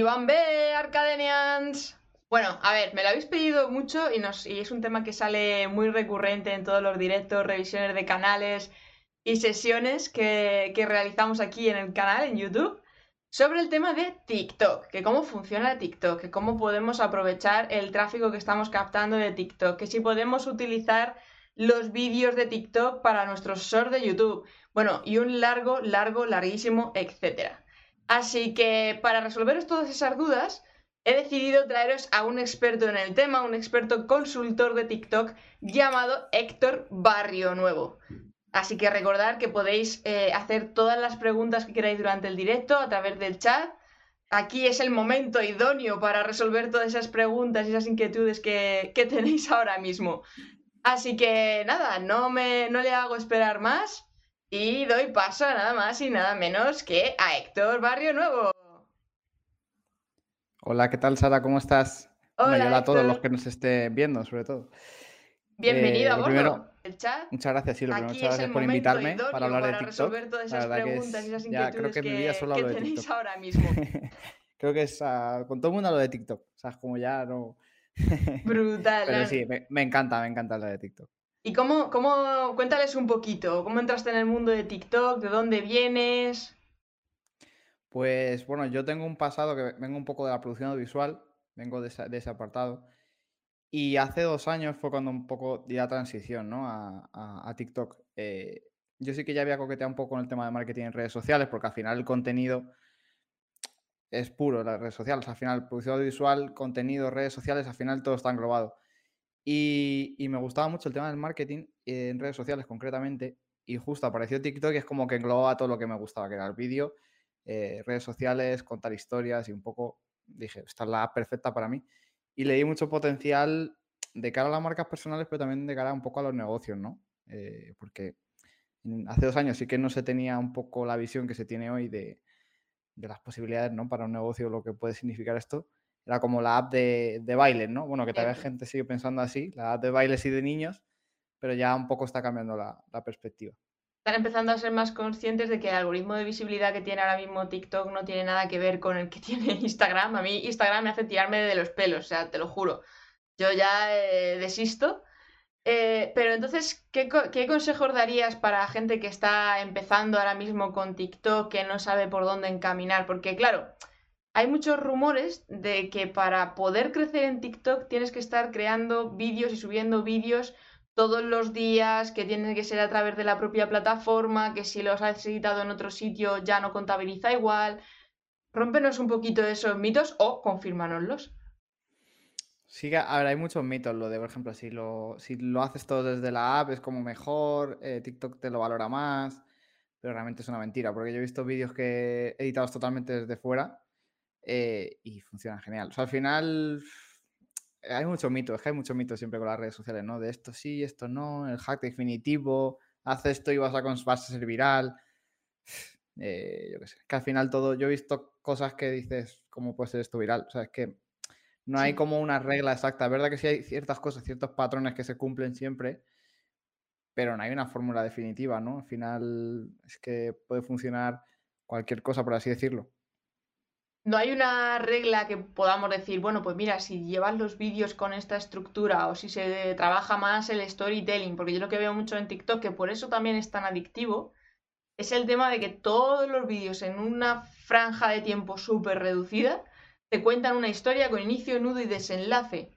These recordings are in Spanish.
B, Arcadenians. Bueno, a ver, me lo habéis pedido mucho y es un tema que sale muy recurrente en todos los directos, revisiones de canales y sesiones que, que realizamos aquí en el canal, en YouTube, sobre el tema de TikTok, que cómo funciona TikTok, que cómo podemos aprovechar el tráfico que estamos captando de TikTok, que si podemos utilizar los vídeos de TikTok para nuestros shorts de YouTube. Bueno, y un largo, largo, larguísimo, etcétera. Así que para resolver todas esas dudas, he decidido traeros a un experto en el tema, un experto consultor de TikTok llamado Héctor Barrio Nuevo. Así que recordad que podéis eh, hacer todas las preguntas que queráis durante el directo a través del chat. Aquí es el momento idóneo para resolver todas esas preguntas y esas inquietudes que, que tenéis ahora mismo. Así que nada, no, me, no le hago esperar más y doy paso a nada más y nada menos que a Héctor Barrio Nuevo. Hola, ¿qué tal Sara? ¿Cómo estás? Hola, hola a todos los que nos estén viendo, sobre todo. Bienvenido Eh, a lo bordo. primero, El chat. muchas gracias, sí, lo primero, muchas es gracias por invitarme para hablar de TikTok. resolver todas La esas que preguntas y esas es, ya creo inquietudes que en mi vida solo hablo de tenéis TikTok. ahora mismo. Creo que es, ah, con todo el mundo hablo de TikTok, o sea, es como ya no... Brutal. Pero sí, me, me encanta, me encanta hablar de TikTok. ¿Y cómo, cómo, cuéntales un poquito, cómo entraste en el mundo de TikTok, de dónde vienes? Pues bueno, yo tengo un pasado que vengo un poco de la producción audiovisual, vengo de, ese apartado. Y hace dos años fue cuando un poco di la transición, ¿no? a TikTok. Eh, yo sí que ya había coqueteado un poco con el tema de marketing en redes sociales, porque al final el contenido es puro, las redes sociales. Al final, producción audiovisual, contenido, redes sociales, al final todo está englobado. Y, me gustaba mucho el tema del marketing eh, en redes sociales concretamente. Y justo apareció TikTok y es como que englobaba todo lo que me gustaba, que era el vídeo, eh, redes sociales, contar historias y un poco dije, esta es la perfecta para mí. Y le di mucho potencial de cara a las marcas personales, pero también de cara un poco a los negocios, ¿no? Eh, porque hace dos años sí que no se tenía un poco la visión que se tiene hoy de, de las posibilidades, ¿no? Para un negocio, lo que puede significar esto. Era como la app de, de bailes, ¿no? Bueno, que tal vez Cierto. gente sigue pensando así, la app de bailes y de niños, pero ya un poco está cambiando la, la perspectiva. Están empezando a ser más conscientes de que el algoritmo de visibilidad que tiene ahora mismo TikTok no tiene nada que ver con el que tiene Instagram. A mí Instagram me hace tirarme de los pelos, o sea, te lo juro. Yo ya eh, desisto. Eh, pero entonces, ¿qué, qué consejos darías para gente que está empezando ahora mismo con TikTok, que no sabe por dónde encaminar? Porque claro, hay muchos rumores de que para poder crecer en TikTok tienes que estar creando vídeos y subiendo vídeos todos los días, que tiene que ser a través de la propia plataforma, que si los has editado en otro sitio ya no contabiliza igual. Rómpenos un poquito esos mitos o confírmanoslos. Sí hay muchos mitos, lo de, por ejemplo, si lo, si lo haces todo desde la app es como mejor, eh, TikTok te lo valora más, pero realmente es una mentira, porque yo he visto vídeos que editados totalmente desde fuera eh, y funcionan genial. O sea, al final hay muchos mitos, es que hay muchos mitos siempre con las redes sociales, ¿no? De esto sí, esto no, el hack definitivo, haz esto y vas a, vas a ser viral. Eh, yo qué sé, que al final todo, yo he visto cosas que dices, ¿cómo puede ser esto viral? O sea, es que no hay Sí. como una regla exacta. Es verdad que sí hay ciertas cosas, ciertos patrones que se cumplen siempre, pero no hay una fórmula definitiva, ¿no? Al final es que puede funcionar cualquier cosa, por así decirlo. No hay una regla que podamos decir, bueno, pues mira, si llevas los vídeos con esta estructura o si se trabaja más el storytelling, porque yo lo que veo mucho en TikTok, que por eso también es tan adictivo, es el tema de que todos los vídeos en una franja de tiempo súper reducida te cuentan una historia con inicio, nudo y desenlace.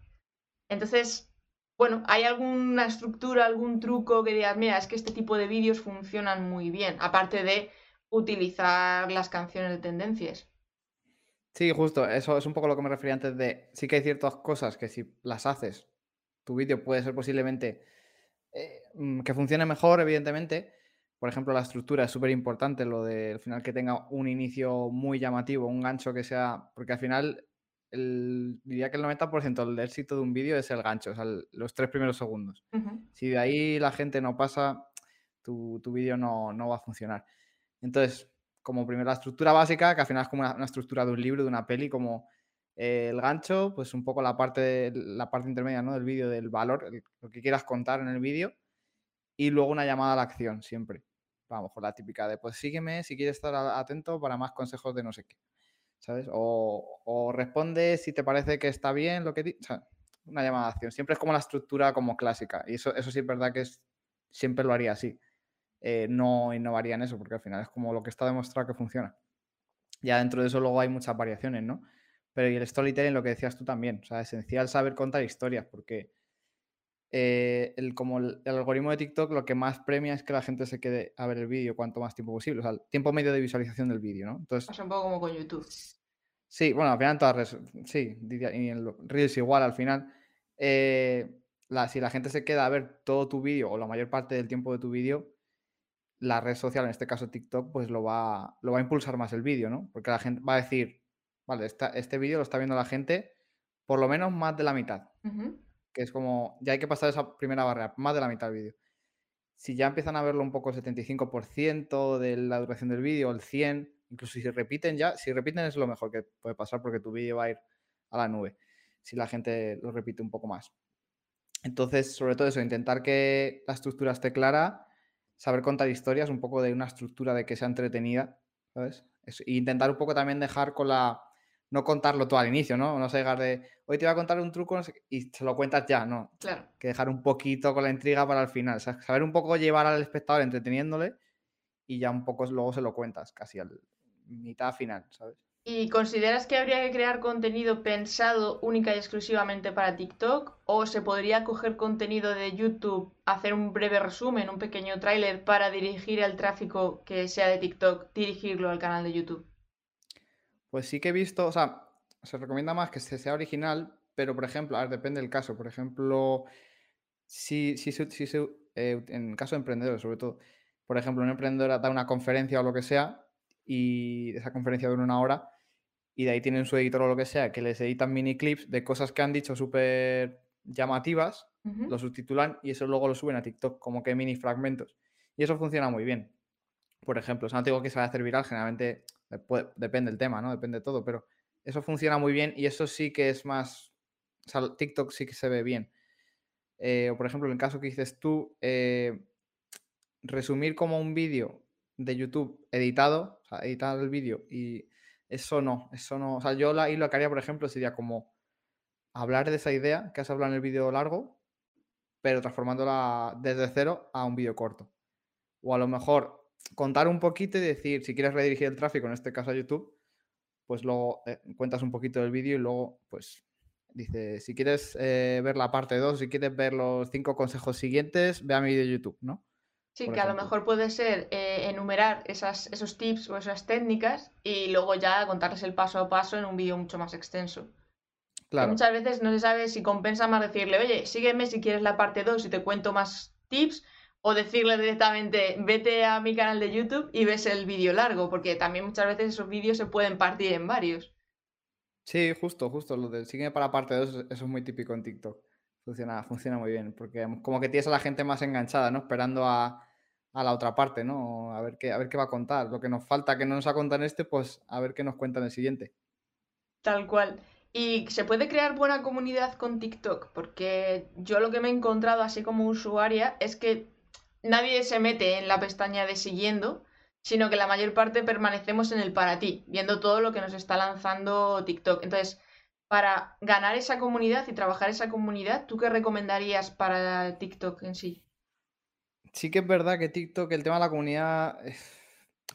Entonces, bueno, ¿hay alguna estructura, algún truco que digas, mira, es que este tipo de vídeos funcionan muy bien, aparte de utilizar las canciones de tendencias? Sí, justo, eso es un poco lo que me refería antes de, sí que hay ciertas cosas que si las haces, tu vídeo puede ser posiblemente eh, mm, que funcione mejor, evidentemente. Por ejemplo, la estructura es súper importante, lo de al final que tenga un inicio muy llamativo, un gancho que sea, porque al final el- diría que el 90% del éxito de un vídeo es el gancho, o sea, el- los tres primeros segundos. Si de ahí la gente no pasa, tu, tu vídeo no, no va a funcionar. Entonces, como primero la estructura básica, que al final es como una, estructura de un libro, de una peli, como eh, el gancho, pues un poco la parte, la parte intermedia ¿no? del vídeo, del valor, lo que quieras contar en el vídeo, y luego una llamada a la acción, siempre. A lo mejor la típica de, pues sígueme si quieres estar a- atento para más consejos de no sé qué. ¿sabes? O, responde si te parece que está bien lo que. O sea, una llamada de acción. Siempre es como la estructura como clásica. Y eso, eso sí es verdad que es, siempre lo haría así. Eh, no innovaría en eso, porque al final es como lo que está demostrado que funciona. Ya dentro de eso luego hay muchas variaciones, ¿no? Pero y el storytelling, lo que decías tú también, o sea, esencial saber contar historias, porque eh, el, como el, algoritmo de TikTok lo que más premia es que la gente se quede a ver el vídeo cuanto más tiempo posible, o sea, el tiempo medio de visualización del vídeo, ¿no? Entonces, Pasa un poco como con YouTube. Sí, bueno, al final en todas redes, sí, y en Reels igual al final. Eh, la, si la gente se queda a ver todo tu vídeo o la mayor parte del tiempo de tu vídeo, la red social, en este caso TikTok, pues lo va, lo va a impulsar más el vídeo, ¿no? Porque la gente va a decir, vale, este vídeo lo está viendo la gente por lo menos más de la mitad. Que es como, ya hay que pasar esa primera barrera, más de la mitad del vídeo. Si ya empiezan a verlo un poco el 75% de la duración del vídeo, el 100%, incluso si repiten ya, si repiten es lo mejor que puede pasar porque tu vídeo va a ir a la nube, si la gente lo repite un poco más. Entonces, sobre todo eso, intentar que la estructura esté clara, saber contar historias, un poco de una estructura de que sea entretenida, ¿sabes? e intentar un poco también dejar con la... No contarlo todo al inicio, ¿no? No sé, dejar de, hoy te voy a contar un truco y se lo cuentas ya, ¿no? Claro. Que dejar un poquito con la intriga para el final. O sea, saber un poco llevar al espectador entreteniéndole y ya un poco luego se lo cuentas, casi al mitad final, ¿sabes? ¿Y consideras que habría que crear contenido pensado única y exclusivamente para TikTok? ¿O se podría coger contenido de YouTube, hacer un breve resumen, un pequeño tráiler para dirigir el tráfico que sea de TikTok, dirigirlo al canal de YouTube? Pues sí que he visto, o sea, se recomienda más que sea original, pero por ejemplo, a ver, depende del caso. Por ejemplo, si, si, si, eh, en caso de emprendedores, sobre todo, por ejemplo, un emprendedor da una conferencia o lo que sea, y esa conferencia dura una hora, y de ahí tienen su editor o lo que sea, que les editan mini clips de cosas que han dicho súper llamativas, lo subtitulan y eso luego lo suben a TikTok, como que mini fragmentos. Y eso funciona muy bien. Por ejemplo, o sea, no digo que se vaya a hacer viral, generalmente depende del tema, ¿no? Depende de todo, pero eso funciona muy bien y eso sí que es más. O sea, TikTok sí que se ve bien. Eh, o por ejemplo, en el caso que dices tú, eh, resumir como un vídeo de YouTube editado, o sea, editar el vídeo y eso no, eso no. O sea, yo ahí lo que haría, por ejemplo, sería como hablar de esa idea que has hablado en el vídeo largo, pero transformándola desde cero a un vídeo corto. O a lo mejor contar un poquito y decir, si quieres redirigir el tráfico, en este caso a YouTube, pues luego eh, cuentas un poquito del vídeo y luego, pues, dice, si quieres eh, ver la parte 2, si quieres ver los cinco consejos siguientes, ve a mi vídeo de YouTube, ¿no? Sí, que a lo mejor puede ser eh, enumerar esas, esos tips o esas técnicas y luego ya contarles el paso a paso en un vídeo mucho más extenso. Claro. muchas veces no se sabe si compensa más decirle, oye, sígueme si quieres la parte 2 y te cuento más tips, o decirle directamente, vete a mi canal de YouTube y ves el vídeo largo, porque también muchas veces esos vídeos se pueden partir en varios. Sí, justo, justo. Lo de sígueme para parte 2, eso es muy típico en TikTok. Funciona, funciona muy bien, porque como que tienes a la gente más enganchada, ¿no? Esperando a, la otra parte, ¿no? A ver, qué, a ver qué va a contar. Lo que nos falta que no nos ha contado en este, pues a ver qué nos cuenta en el siguiente. Tal cual. Y se puede crear buena comunidad con TikTok, porque yo lo que me he encontrado así como usuaria es que nadie se mete en la pestaña de siguiendo, sino que la mayor parte permanecemos en el para ti, viendo todo lo que nos está lanzando TikTok. Entonces, para ganar esa comunidad y trabajar esa comunidad, ¿tú qué recomendarías para TikTok en sí? Sí que es verdad que TikTok, el tema de la comunidad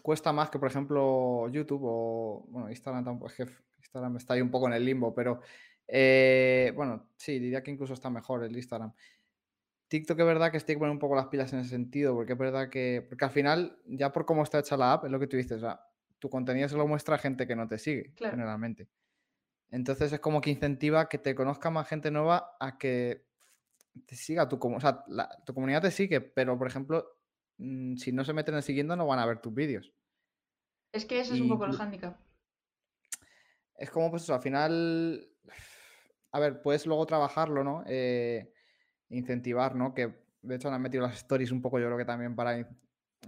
cuesta más que, por ejemplo, YouTube o, bueno, Instagram tampoco, es que Instagram está ahí un poco en el limbo, pero, eh, bueno, sí, diría que incluso está mejor el Instagram. TikTok es verdad que estoy que poner un poco las pilas en ese sentido, porque es verdad que, porque al final, ya por cómo está hecha la app, es lo que tú dices, o sea, tu contenido se lo muestra a gente que no te sigue, generalmente. Entonces es como que incentiva que te conozca más gente nueva a que te siga tu comunidad. O sea, tu comunidad te sigue, pero por ejemplo, mm, si no se meten en siguiendo, no van a ver tus vídeos. Es que ese es un poco el handicap. Es como, pues eso, al final. A ver, puedes luego trabajarlo, ¿no? Eh, incentivar, ¿no? Que de hecho han metido las stories un poco, yo creo que también para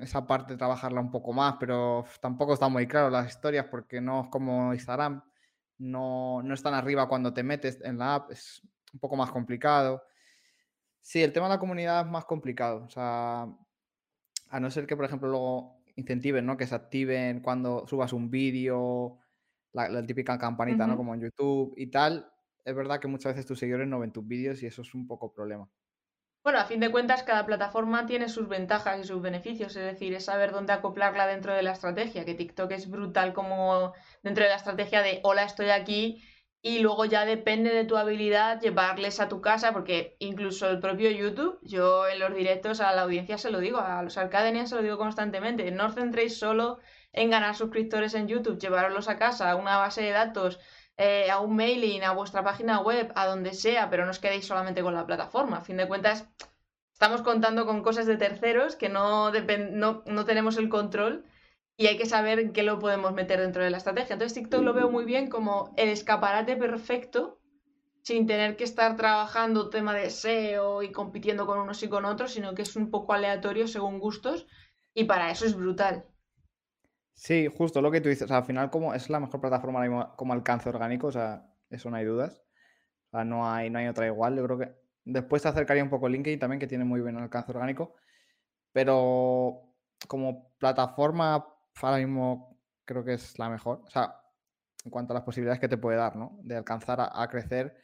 esa parte trabajarla un poco más, pero tampoco está muy claro las historias porque no es como Instagram, no, no están arriba cuando te metes en la app, es un poco más complicado. Sí, el tema de la comunidad es más complicado, o sea, a no ser que, por ejemplo, luego incentiven, ¿no? Que se activen cuando subas un vídeo la, típica campanita, ¿no? Como en YouTube y tal. Es verdad que muchas veces tus seguidores no ven tus vídeos y eso es un poco problema. Bueno, a fin de cuentas, cada plataforma tiene sus ventajas y sus beneficios, es decir, es saber dónde acoplarla dentro de la estrategia, que TikTok es brutal como dentro de la estrategia de hola, estoy aquí, y luego ya depende de tu habilidad llevarles a tu casa, porque incluso el propio YouTube, yo en los directos a la audiencia se lo digo, a los Arcadenians se lo digo constantemente, no os centréis solo en ganar suscriptores en YouTube, llevarlos a casa, a una base de datos, eh, a un mailing, a vuestra página web, a donde sea, pero no os quedéis solamente con la plataforma. A fin de cuentas, estamos contando con cosas de terceros que no, no, no tenemos el control y hay que saber qué lo podemos meter dentro de la estrategia. Entonces TikTok lo veo muy bien como el escaparate perfecto sin tener que estar trabajando tema de SEO y compitiendo con unos y con otros, sino que es un poco aleatorio según gustos y para eso es brutal. Sí, justo lo que tú dices. al final, como es la mejor plataforma como alcance orgánico, o sea, eso no hay dudas. O sea, no hay, no hay otra igual. Yo creo que después te acercaría un poco LinkedIn también, que tiene muy buen alcance orgánico. Pero como plataforma, ahora mismo creo que es la mejor. O sea, en cuanto a las posibilidades que te puede dar, ¿no? De alcanzar a, crecer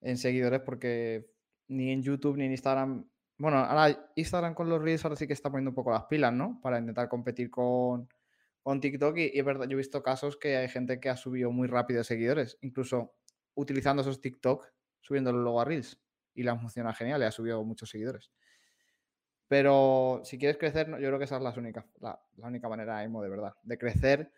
en seguidores, porque ni en YouTube ni en Instagram. Bueno, ahora Instagram con los Reels ahora sí que está poniendo un poco las pilas, ¿no? Para intentar competir con con TikTok y, es verdad, yo he visto casos que hay gente que ha subido muy rápido seguidores, incluso utilizando esos TikTok, subiéndolo luego a Reels y la funciona genial y ha subido muchos seguidores. Pero si quieres crecer, yo creo que esa es la única, la, única manera, Emo, de verdad, de crecer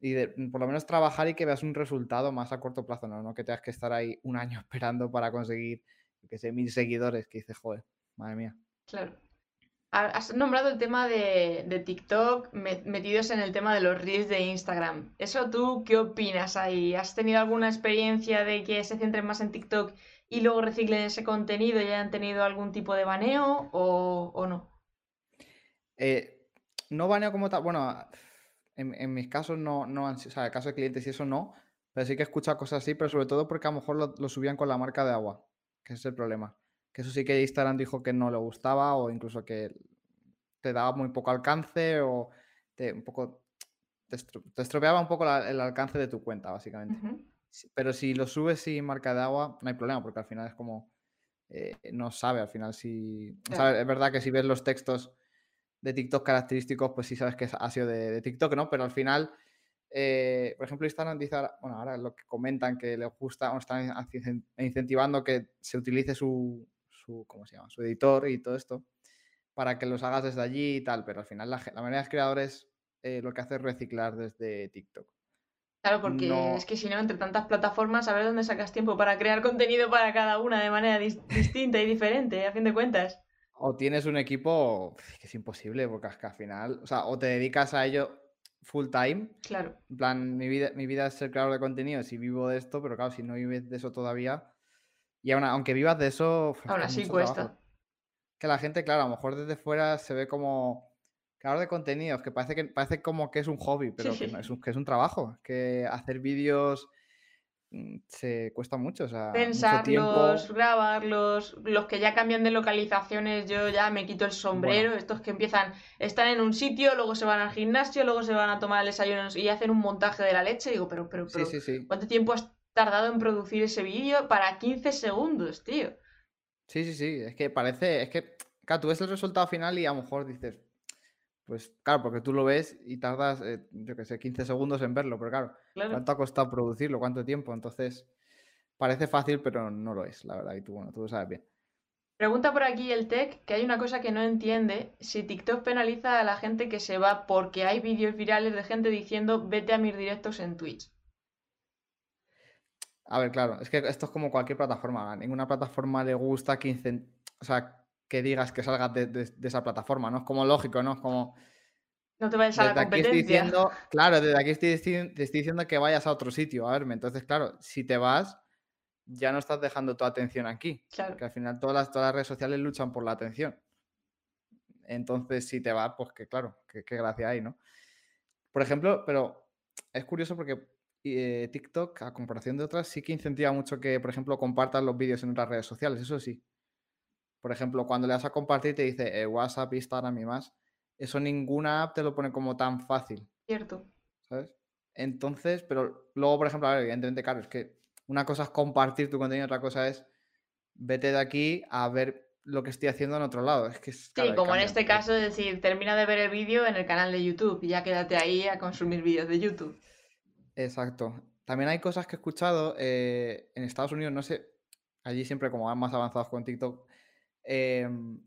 y de por lo menos trabajar y que veas un resultado más a corto plazo, no, no que tengas que estar ahí un año esperando para conseguir, que sé, mil seguidores, que dices, joder, madre mía. Claro. Has nombrado el tema de, TikTok metidos en el tema de los reels de Instagram. ¿Eso tú qué opinas ahí? ¿Has tenido alguna experiencia de que se centren más en TikTok y luego reciclen ese contenido y hayan tenido algún tipo de baneo o, no? Eh, no baneo como tal. Bueno, en, mis casos no, no o sea, el caso de clientes y eso no, pero sí que he escuchado cosas así, pero sobre todo porque a lo mejor lo, lo subían con la marca de agua, que ese es el problema. Que eso sí que Instagram dijo que no le gustaba o incluso que te daba muy poco alcance o te, un poco, te, estropeaba un poco el alcance de tu cuenta, básicamente. Pero si lo subes sin marca de agua, no hay problema, porque al final es como, eh, no sabe al final si... es verdad que si ves los textos de TikTok característicos, pues sí sabes que ha sido de, TikTok, ¿no? Pero al final, eh, por ejemplo, Instagram dice, bueno, ahora lo que comentan que les gusta, o están incentivando que se utilice su, su, ¿cómo se llama? Su editor y todo esto para que los hagas desde allí y tal, pero al final la, la mayoría de creadores eh, lo que hace es reciclar desde TikTok. Claro, porque es que si no, entre tantas plataformas, a ver dónde sacas tiempo para crear contenido para cada una de manera distinta y diferente, a fin de cuentas. O tienes un equipo que es imposible, porque es que al final, o sea, o te dedicas a ello full time. Claro. En plan, mi vida, mi vida es ser creador de contenido, si vivo de esto, pero claro, si no vives de eso todavía, y aunque vivas de eso... Aún así cuesta. Que la gente, claro, a lo mejor desde fuera se ve como creador de contenidos, que parece, que parece como que es un hobby, pero que, es, un, que es un trabajo. Que hacer vídeos mm, se cuesta mucho. O sea, Pensarlos, grabarlos, los que ya cambian de localizaciones, yo ya me quito el sombrero, estos que empiezan, están en un sitio, luego se van al gimnasio, luego se van a tomar el desayuno y hacen un montaje de la leche, digo, pero, pero, pero, ¿cuánto tiempo has tardado en producir ese vídeo para 15 segundos, tío. Sí, sí, sí. Es que parece, es que, claro, tú ves el resultado final y a lo mejor dices, pues claro, porque tú lo ves y tardas, eh, yo qué sé, 15 segundos en verlo, pero claro, ¿cuánto ha costado producirlo? ¿Cuánto tiempo? Entonces, parece fácil, pero no lo es, la verdad. Y tú, bueno, tú lo sabes bien. Pregunta por aquí el tech que hay una cosa que no entiende, si TikTok penaliza a la gente que se va porque hay vídeos virales de gente diciendo vete a mis directos en Twitch. A ver, claro, es que esto es como cualquier plataforma. A ninguna plataforma le gusta que, o sea, que digas que salgas de, esa plataforma, ¿no? Es como lógico, ¿no? Es como... No te vayas a la competencia. diciendo, claro, desde aquí estoy, te estoy diciendo que vayas a otro sitio a verme. Entonces, claro, si te vas, ya no estás dejando tu atención aquí. Claro. Que al final todas las, todas las redes sociales luchan por la atención. Entonces, si te vas, pues que claro, qué gracia hay, ¿no? Por ejemplo, pero es curioso porque eh, TikTok, a comparación de otras, sí que incentiva mucho que, por ejemplo, compartas los vídeos en otras redes sociales, eso sí. Por ejemplo, cuando le das a compartir te dice eh, WhatsApp, Instagram y más. Eso ninguna app te lo pone como tan fácil. Cierto. ¿Sabes? Entonces, pero luego, por ejemplo, a ver, evidentemente, claro, es que una cosa es compartir tu contenido, otra cosa es vete de aquí a ver lo que estoy haciendo en otro lado. Es que es, Sí, como en este caso, es decir, termina de ver el vídeo en el canal de YouTube y ya quédate ahí a consumir vídeos de YouTube. Exacto. También hay cosas que he escuchado eh, en Estados Unidos, no sé, allí siempre como van más avanzados con TikTok, em,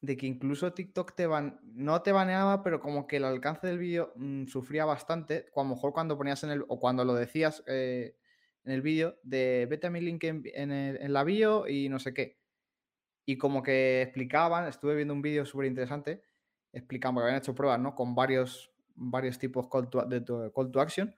de que incluso TikTok te ban no te baneaba, pero como que el alcance del vídeo mm, sufría bastante, o a lo mejor cuando ponías en el, o cuando lo decías eh, en el vídeo, de vete a mi link en, en el- en la bio y no sé qué. Y como que explicaban, estuve viendo un vídeo súper interesante, explicando, que habían hecho pruebas, ¿no? Con varios, varios tipos call to- de call to action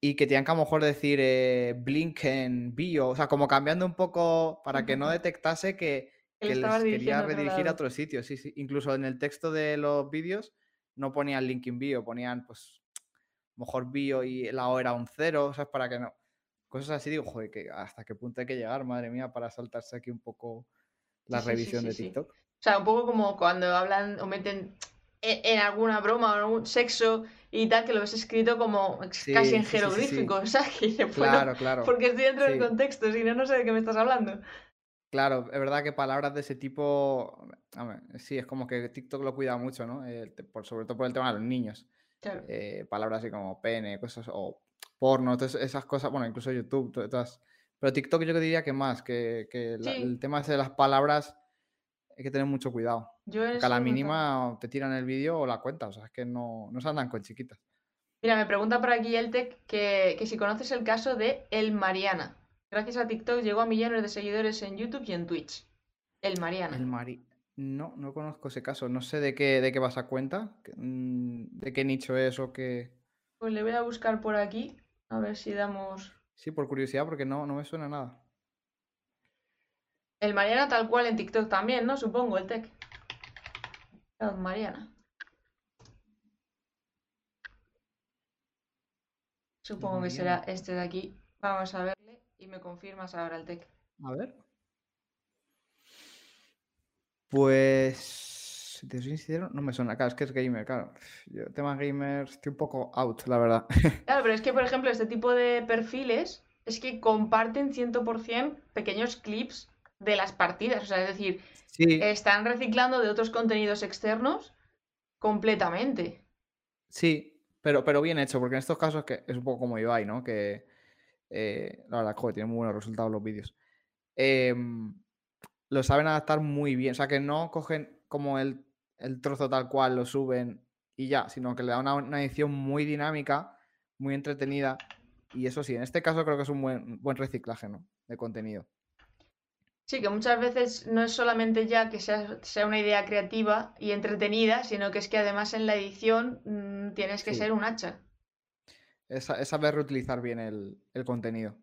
y que tenían que a lo mejor decir eh, blink en bio, o sea, como cambiando un poco para que no detectase que, Que que le les quería redirigir a otro sitio, sí, sí. Incluso en el texto de los vídeos no ponían link in bio, ponían pues mejor bio y la O era un cero, ¿sabes? Para que no. Cosas así, digo, joder, que hasta qué punto hay que llegar, madre mía, para saltarse aquí un poco la Sí, sí, sí, revisión sí, de. TikTok. O sea, un poco como cuando hablan o meten en, en alguna broma o en algún sexo y tal, que lo ves escrito como casi en sí. jeroglíficos, ¿sabes? Que dices, bueno, Claro, claro. porque estoy dentro del contexto, si no, no sé de qué me estás hablando. Claro, es verdad que palabras de ese tipo, a ver, sí, es como que TikTok lo cuida mucho, ¿no? Eh, por, sobre todo por el tema de los niños. Claro. Eh, palabras así como pene, cosas, o porno, esas cosas, bueno, incluso YouTube, to- todas. Pero TikTok yo diría que más, que, que la- el tema ese de las palabras hay que tener mucho cuidado. Yo Porque a la mínima te tiran el vídeo o la cuenta, o sea, es que no, no se andan con chiquitas. Mira, me pregunta por aquí Eltec que, que si conoces el caso de El Mariana. Gracias a TikTok llegó a millones de seguidores en YouTube y en Twitch. El Mariana. El Mari... No, no conozco ese caso, no sé de qué, de qué vas a cuenta, mm, de qué nicho es o qué... Pues le voy a buscar por aquí, a ver si damos... Sí, por curiosidad, porque no, no me suena nada. El Mariana tal cual en TikTok también, ¿no? Supongo, el tech. El Mariana. Supongo que será este de aquí. Vamos a verle y me confirmas ahora el tech. A ver. Pues, si te soy sincero, no me suena. Claro, es que es gamer, claro. Yo, tema gamer, estoy un poco out, la verdad. Claro, pero es que, por ejemplo, este tipo de perfiles es que comparten 100% pequeños clips de las partidas. O sea, es decir, Sí, están reciclando de otros contenidos externos completamente. sí, pero, pero bien hecho, porque en estos casos que es un poco como Ibai, ¿no? Que eh, la verdad, joder, tienen muy buenos resultados los vídeos. Em, lo saben adaptar muy bien. O sea, que no cogen como el, el trozo tal cual, lo suben y ya, sino que le dan una, una edición muy dinámica, muy entretenida. Y eso sí, en este caso creo que es un buen, buen reciclaje, ¿no? De contenido. Sí, que muchas veces no es solamente ya que sea, sea una idea creativa y entretenida, sino que es que además en la edición mm, tienes que Sí. ser un hacha. Es, sa- es saber reutilizar bien el, el contenido.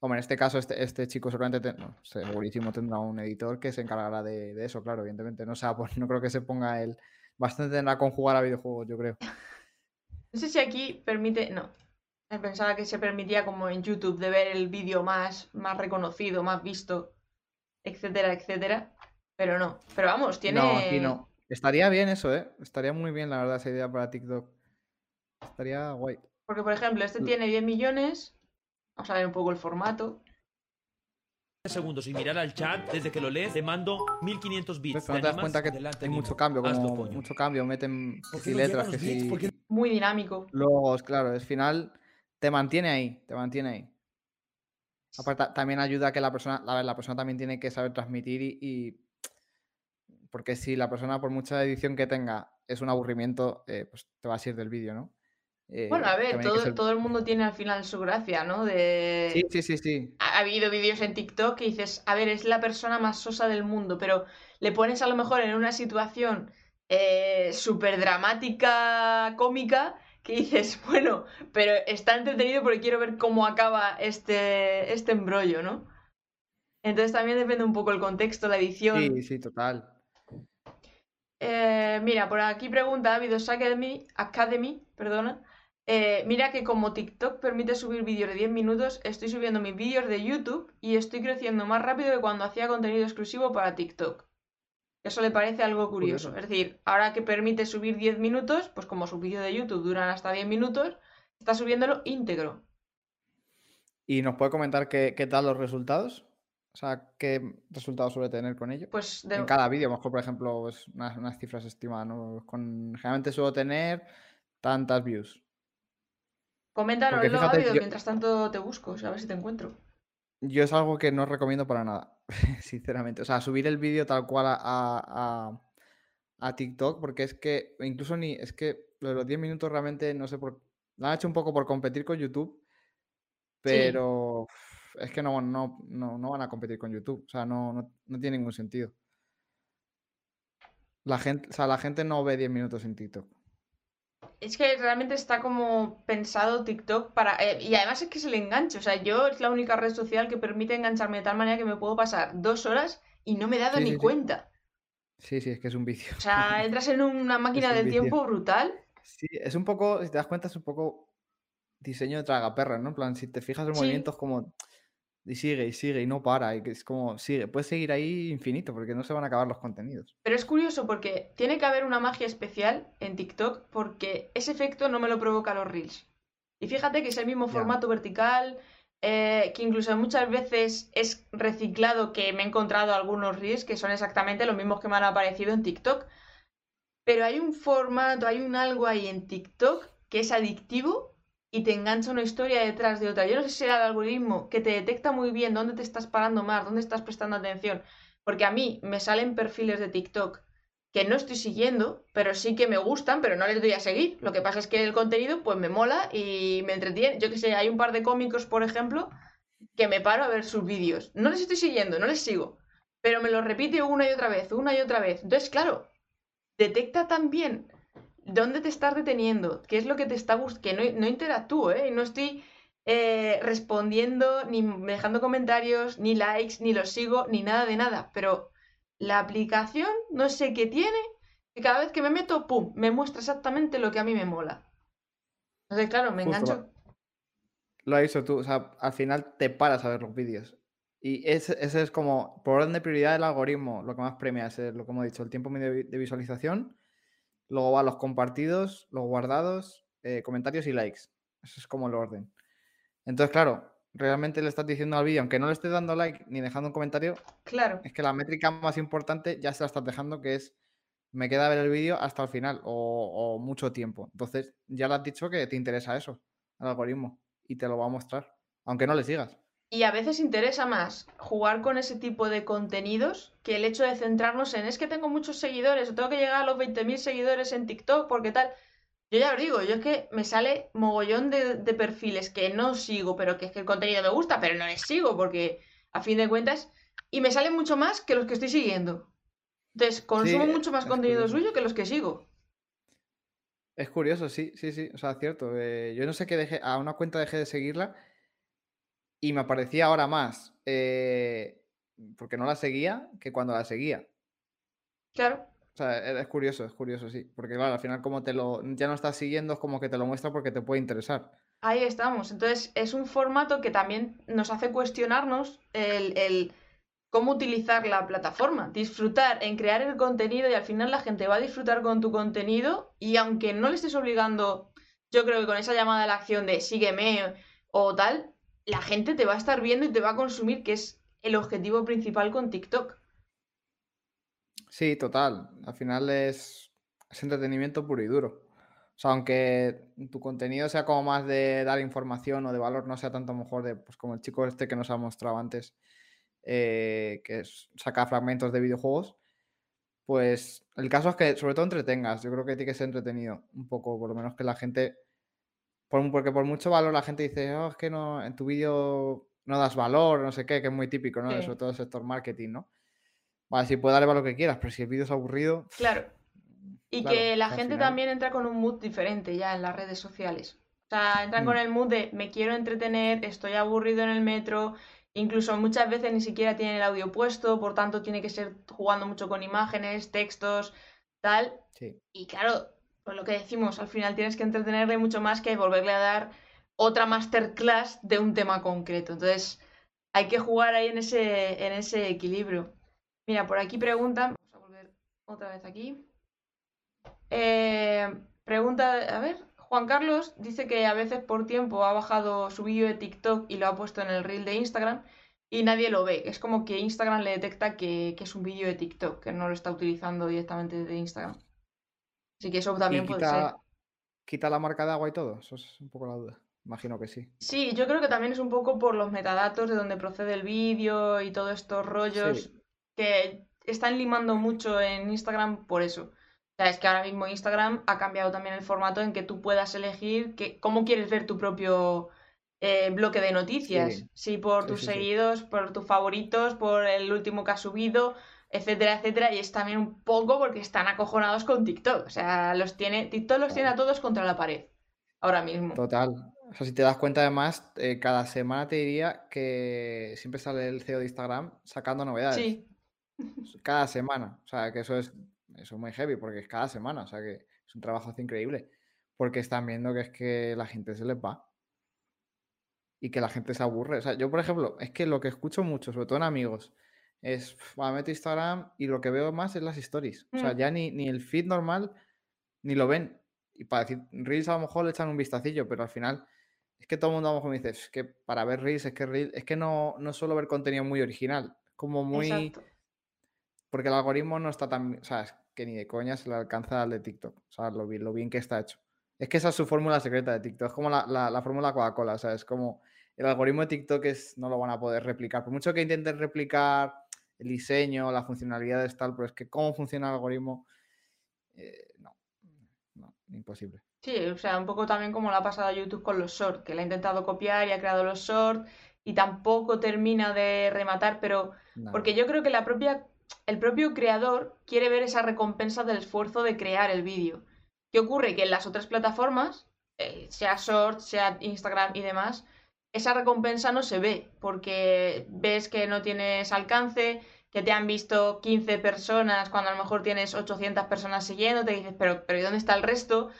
Hombre, en este caso, este, este chico seguramente, te- no, segurísimo tendrá un editor que se encargará de, de eso, claro, evidentemente. No, sea, pues, no creo que se ponga él. Bastante tendrá con jugar a videojuegos, yo creo. No sé si aquí permite. No. Pensaba que se permitía como en YouTube de ver el vídeo más, más reconocido, más visto, etcétera, etcétera. Pero no. Pero vamos, tiene. No, aquí no. Estaría bien eso, ¿eh? Estaría muy bien, la verdad, esa idea para TikTok. Estaría guay. Porque, por ejemplo, este L- tiene 10 millones. Vamos a ver un poco el formato. segundos y mirar al chat desde que lo lees te mando 1500 bits. ¿Ves? ¿Te Pero no te das cuenta que Adelante, hay mucho cambio, como mucho cambio, meten ¿Por que qué si letras, que qué Muy dinámico. logos, claro, al final te mantiene ahí, te mantiene ahí. Aparte, ta- también ayuda a que la persona, a ver, la persona también tiene que saber transmitir y, y- porque si la persona, por mucha edición que tenga, es un aburrimiento, eh, pues te vas a ir del vídeo, ¿no? Bueno, a Eh, ver, todo, ser- todo el mundo tiene al final su gracia, ¿no? De... Sí, sí, sí, sí. ha ha habido vídeos en TikTok que dices, a ver, es la persona más sosa del mundo, pero le pones a lo mejor en una situación eh, súper dramática, cómica, que dices, bueno, pero está entretenido porque quiero ver cómo acaba este, este embrollo, ¿no? Entonces también depende un poco el contexto, la edición. Sí, sí, total. Eh, mira, por aquí pregunta Avidos Academy, Academy, perdona. Eh, mira que como TikTok permite subir vídeos de 10 minutos, estoy subiendo mis vídeos de YouTube y estoy creciendo más rápido que cuando hacía contenido exclusivo para TikTok. Eso le parece algo curioso. Curioso. Es decir, ahora que permite subir 10 minutos, pues como sus vídeos de YouTube duran hasta 10 minutos, está subiéndolo íntegro. ¿Y nos puede comentar qué, qué tal los resultados? O sea, ¿qué resultados suele tener con ello? Pues En cada vídeo, a lo mejor, por ejemplo, pues, unas, unas cifras estimadas, ¿no? Con, generalmente suelo tener tantas views. Coméntanoslo Porque fíjate, ávido, yo- mientras tanto te busco, a ver si te encuentro. Yo es algo que no recomiendo para nada, sinceramente. O sea, subir el vídeo tal cual a, a- a- TikTok, porque es que, incluso ni, es que lo de los 10 minutos realmente, no sé por, lo han hecho un poco por competir con YouTube, pero es que no, no, no, no van a competir con YouTube. O sea, no, no, no tiene ningún sentido. La gente, o sea, la gente no ve 10 minutos en TikTok. Es que realmente está como pensado TikTok para... eh, y además es que es el enganche. O sea, yo es la única red social que permite engancharme de tal manera que me puedo pasar dos horas y no me he dado Sí, ni sí, cuenta. Sí, sí, es que es un vicio. O sea, entras en una máquina un del vicio. tiempo brutal. Sí, es un poco, si te das cuenta, es un poco diseño de tragaperras, ¿no? En plan, si te fijas en movimientos como y sigue y sigue y no para, y que es como sigue, puedes seguir ahí infinito porque no se van a acabar los contenidos. Pero es curioso porque tiene que haber una magia especial en TikTok porque ese efecto no me lo provoca los Reels. Y fíjate que es el mismo formato vertical, eh, que incluso muchas veces es reciclado, que me he encontrado algunos Reels que son exactamente los mismos que me han aparecido en TikTok. Pero hay un formato, hay un algo ahí en TikTok que es adictivo y te engancha una historia detrás de otra. Yo no sé si será el algoritmo que te detecta muy bien dónde te estás parando más, dónde estás prestando atención. Porque a mí me salen perfiles de TikTok que no estoy siguiendo, pero sí que me gustan, pero no les doy a seguir. Lo que pasa es que el contenido pues me mola y me entretiene. Yo que sé, hay un par de cómicos, por ejemplo, que me paro a ver sus vídeos. No les estoy siguiendo, no les sigo, pero me los repite una y otra vez, una y otra vez. Entonces, claro, detecta también dónde te estás deteniendo, qué es lo que te está buscando, que no, no interactúo, ¿eh? No estoy eh, respondiendo, ni dejando comentarios, ni likes, ni los sigo, ni nada de nada, pero la aplicación, no sé qué tiene, que cada vez que me meto, ¡pum!, me muestra exactamente lo que a mí me mola. Entonces, claro, me Justo, engancho. Lo has dicho tú, o sea, al final te paras a ver los vídeos. Y ese, ese es como, por orden de prioridad, el algoritmo, lo que más premia es, lo que hemos dicho, el tiempo medio de visualización, luego van los compartidos, los guardados, eh, comentarios y likes. Eso es como el orden. Entonces, claro, realmente le estás diciendo al vídeo, aunque no le estés dando like ni dejando un comentario, Claro. es que la métrica más importante ya se la estás dejando, que es me queda ver el vídeo hasta el final o, o mucho tiempo. Entonces, ya le has dicho que te interesa eso, el algoritmo, y te lo va a mostrar, aunque no le sigas. Y a veces interesa más jugar con ese tipo de contenidos que el hecho de centrarnos en es que tengo muchos seguidores o tengo que llegar a los 20.000 seguidores en TikTok porque tal. Yo ya os digo, yo es que me sale mogollón de, de perfiles que no sigo, pero que es que el contenido me gusta, pero no les sigo porque a fin de cuentas. Y me salen mucho más que los que estoy siguiendo. Entonces, consumo eh, mucho más contenido curioso. suyo que los que sigo. Es curioso, sí, sí, sí, o sea, cierto. eh, yo no sé qué dejé, a una cuenta dejé de seguirla y me aparecía ahora más, eh, porque no la seguía, que cuando la seguía. Claro. O sea, e- es curioso, es curioso, sí. Porque claro, al final como te lo, ya no estás siguiendo, es como que te lo muestra porque te puede interesar. Ahí estamos. Entonces, es un formato que también nos hace cuestionarnos el, el cómo utilizar la plataforma, disfrutar en crear el contenido y al final la gente va a disfrutar con tu contenido y aunque no le estés obligando, yo creo que con esa llamada a la acción de sígueme o tal, la gente te va a estar viendo y te va a consumir, que es el objetivo principal con TikTok. Sí, total. Al final es, es entretenimiento puro y duro. O sea, aunque tu contenido sea como más de dar información o de valor, no sea tanto mejor de, pues como el chico este que nos ha mostrado antes, eh, que saca fragmentos de videojuegos, pues el caso es que sobre todo entretengas. Yo creo que tiene que ser entretenido un poco, por lo menos que la gente, por, porque por mucho valor la gente dice, oh, es que no, en tu vídeo no das valor, no sé qué, que es muy típico, ¿no? Sí. Sobre todo el sector marketing, ¿no? Vale, sí puede darle valor que quieras, pero si el vídeo es aburrido, Claro. Y Claro, que la gente final- también entra con un mood diferente ya en las redes sociales. O sea, entran con Mm. el mood de me quiero entretener, estoy aburrido en el metro, incluso muchas veces ni siquiera tienen el audio puesto, por tanto tiene que ser jugando mucho con imágenes, textos, tal. sí. Y claro, pues lo que decimos, al final tienes que entretenerle mucho más que volverle a dar otra masterclass de un tema concreto. Entonces, hay que jugar ahí en ese, en ese equilibrio. Mira, por aquí preguntan, vamos a volver otra vez aquí. Eh, pregunta, a ver, Juan Carlos dice que a veces por tiempo ha bajado su vídeo de TikTok y lo ha puesto en el reel de Instagram y nadie lo ve. Es como que Instagram le detecta que, es un vídeo de TikTok, que no lo está utilizando directamente de Instagram. Así que eso Y también puede ser. quita, quita la marca de agua y todo. Eso es un poco la duda. Imagino que sí. Sí, yo creo que también es un poco por los metadatos de donde procede el vídeo y todos estos rollos Sí, que están limando mucho en Instagram por eso. O sea, es que ahora mismo Instagram ha cambiado también el formato en que tú puedas elegir que, cómo quieres ver tu propio eh, bloque de noticias. sí, Si por sí, tus seguidos, por tus favoritos, por el último que has subido, etcétera, etcétera. Y es también un poco porque están acojonados con TikTok. O sea, los tiene, TikTok los tiene a todos contra la pared ahora mismo. Total. O sea, si te das cuenta, además, eh, cada semana te diría que siempre sale el CEO de Instagram sacando novedades. Sí. Cada semana. O sea, que eso es, eso es muy heavy porque es cada semana. O sea, que es un trabajo increíble. Porque están viendo que es que la gente se les va y que la gente se aburre. O sea, yo, por ejemplo, es que lo que escucho mucho, sobre todo en amigos, es, "Pf, va, meto Instagram y lo que veo más es las stories. O sea, Mm. ya ni, ni el feed normal ni lo ven. Y para decir, Reels a lo mejor le echan un vistacillo, pero al final es que todo el mundo a lo mejor me dice, es que para ver Reels es que Reels, es que no, no suelo ver contenido muy original, como muy, Exacto. porque el algoritmo no está tan, o sea, es que ni de coña se le alcanza al de TikTok, o sea, lo bien, lo bien que está hecho. Es que esa es su fórmula secreta de TikTok, es como la, la, la fórmula Coca-Cola, o sea, es como el algoritmo de TikTok es, no lo van a poder replicar, por mucho que intenten replicar el diseño, las funcionalidades tal, pero es que cómo funciona el algoritmo, eh, no, no, imposible. Sí, o sea, un poco también como le ha pasado a YouTube con los shorts, que le ha intentado copiar y ha creado los shorts y tampoco termina de rematar, pero porque yo creo que la propia, el propio creador quiere ver esa recompensa del esfuerzo de crear el vídeo. ¿Qué ocurre? Que en las otras plataformas, eh, sea Shorts, sea Instagram y demás, esa recompensa no se ve, porque ves que no tienes alcance, que te han visto 15 personas cuando a lo mejor tienes 800 personas siguiendo, te dices, pero, pero ¿y dónde está el resto?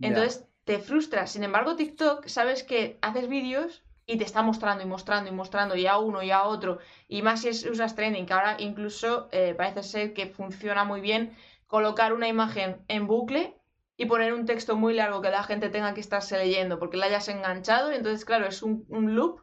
Entonces te frustras. Sin embargo, TikTok, sabes que haces vídeos y te está mostrando y mostrando y mostrando y a uno y a otro. Y más si es- usas trending, que ahora incluso eh, parece ser que funciona muy bien colocar una imagen en bucle y poner un texto muy largo que la gente tenga que estarse leyendo porque la hayas enganchado. Y entonces, claro, es un, un loop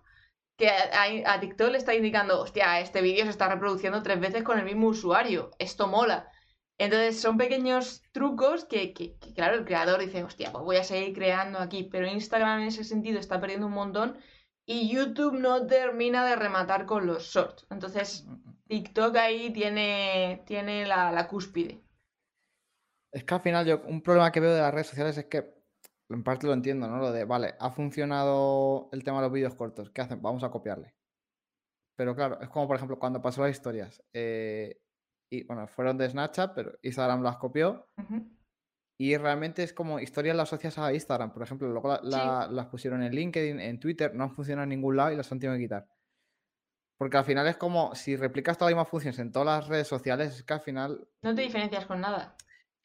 que a, a TikTok le está indicando, hostia, este vídeo se está reproduciendo tres veces con el mismo usuario. Esto mola. Entonces son pequeños trucos que, que- que, claro, el creador dice, hostia, pues voy a seguir creando aquí, pero Instagram en ese sentido está perdiendo un montón y YouTube no termina de rematar con los shorts. Entonces TikTok ahí tiene, tiene la, la cúspide. Es que al final yo, un problema que veo de las redes sociales es que en parte lo entiendo, ¿no? Lo de, vale, ha funcionado el tema de los vídeos cortos, ¿qué hacen? Vamos a copiarle. Pero claro, es como por ejemplo cuando pasó las historias. eh, y bueno, fueron de Snapchat, pero Instagram las copió. Y realmente es como historias las asocias a Instagram, por ejemplo. Luego la- Sí. la- las pusieron en LinkedIn, en Twitter, no han funcionado en ningún lado y las han tenido que quitar. Porque al final es como si replicas todas las mismas funciones en todas las redes sociales, es que al final No te diferencias con nada.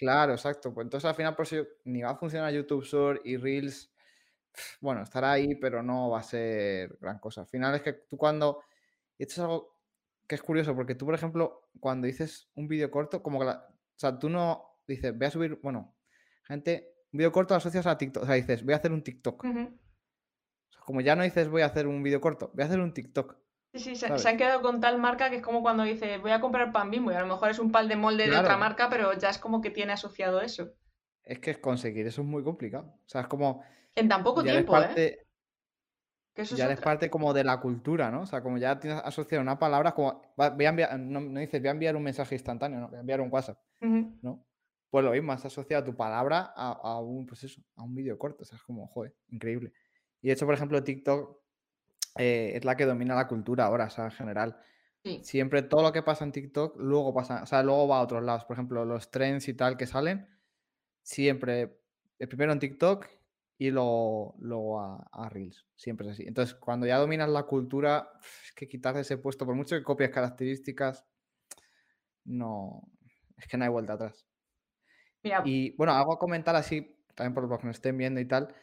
Claro, exacto. Pues entonces al final por yo- ni va a funcionar YouTube Short y Reels. Bueno, estará ahí, pero no va a ser gran cosa. Al final es que tú cuando... y Esto es algo que es curioso, porque tú, por ejemplo, cuando dices un vídeo corto, como que la... O sea, tú no dices, voy a subir... Bueno, gente, un vídeo corto lo asocias a TikTok. O sea, dices, voy a hacer un TikTok. Ujú. O sea, como ya no dices, voy a hacer un vídeo corto, voy a hacer un TikTok. Sí, sí, se, se han quedado con tal marca que es como cuando dice voy a comprar pan bimbo y a lo mejor es un pan de molde de otra marca, pero ya es como que tiene asociado eso. Es que conseguir eso es muy complicado. O sea, es como... En tan poco tiempo, ¿eh? parte, Que eso es ya otra. parte como de la cultura, ¿no? O sea, como ya tienes asociado una palabra, como voy a enviar, no, no dices voy a enviar un mensaje instantáneo, no, voy a enviar un WhatsApp. ¿no? Pues lo mismo, has asociado tu palabra a, a un, pues eso, a un vídeo corto, o sea, es como, joder, increíble. Y de hecho, por ejemplo, TikTok eh, es la que domina la cultura ahora, o sea, en general. Sí. Siempre todo lo que pasa en TikTok, luego pasa, o sea, luego va a otros lados. Por ejemplo, los trends y tal que salen, siempre, el primero en TikTok y luego, luego a, a Reels. Siempre es así. Entonces, cuando ya dominas la cultura, es que quitarse ese puesto, por mucho que copies características, no, es que no hay vuelta atrás. Mira, Y bueno, algo a comentar así, también por los que nos estén viendo y tal,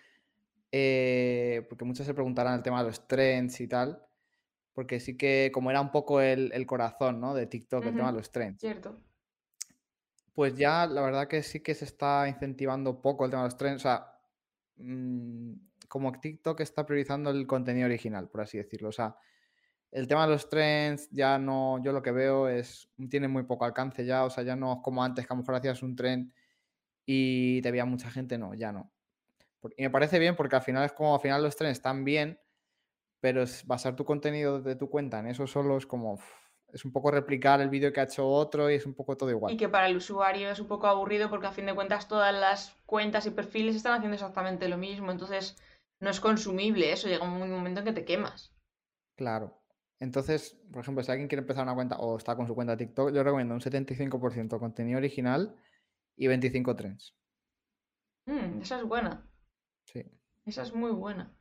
eh, porque muchos se preguntarán el tema de los trends y tal, porque sí que como era un poco el, el corazón, ¿no? de TikTok, el tema de los trends, cierto. pues ya la verdad que sí que se está incentivando poco el tema de los trends, o sea, mm, como TikTok está priorizando el contenido original, por así decirlo. O sea, el tema de los trends ya no, yo lo que veo es, tiene muy poco alcance ya, o sea, ya no es como antes que a lo mejor hacías un trend y te veía mucha gente, no, ya no. Y me parece bien porque al final es como, al final los trends están bien, pero basar tu contenido de tu cuenta en eso solo es como, es un poco replicar el vídeo que ha hecho otro y es un poco todo igual. Y que para el usuario es un poco aburrido porque a fin de cuentas todas las cuentas y perfiles están haciendo exactamente lo mismo, entonces no es consumible eso, llega un momento en que te quemas. Claro. Entonces, por ejemplo, si alguien quiere empezar una cuenta o está con su cuenta TikTok, yo recomiendo un 75% contenido original y 25 trends. Mm, esa es buena. Sí. Esa es muy buena.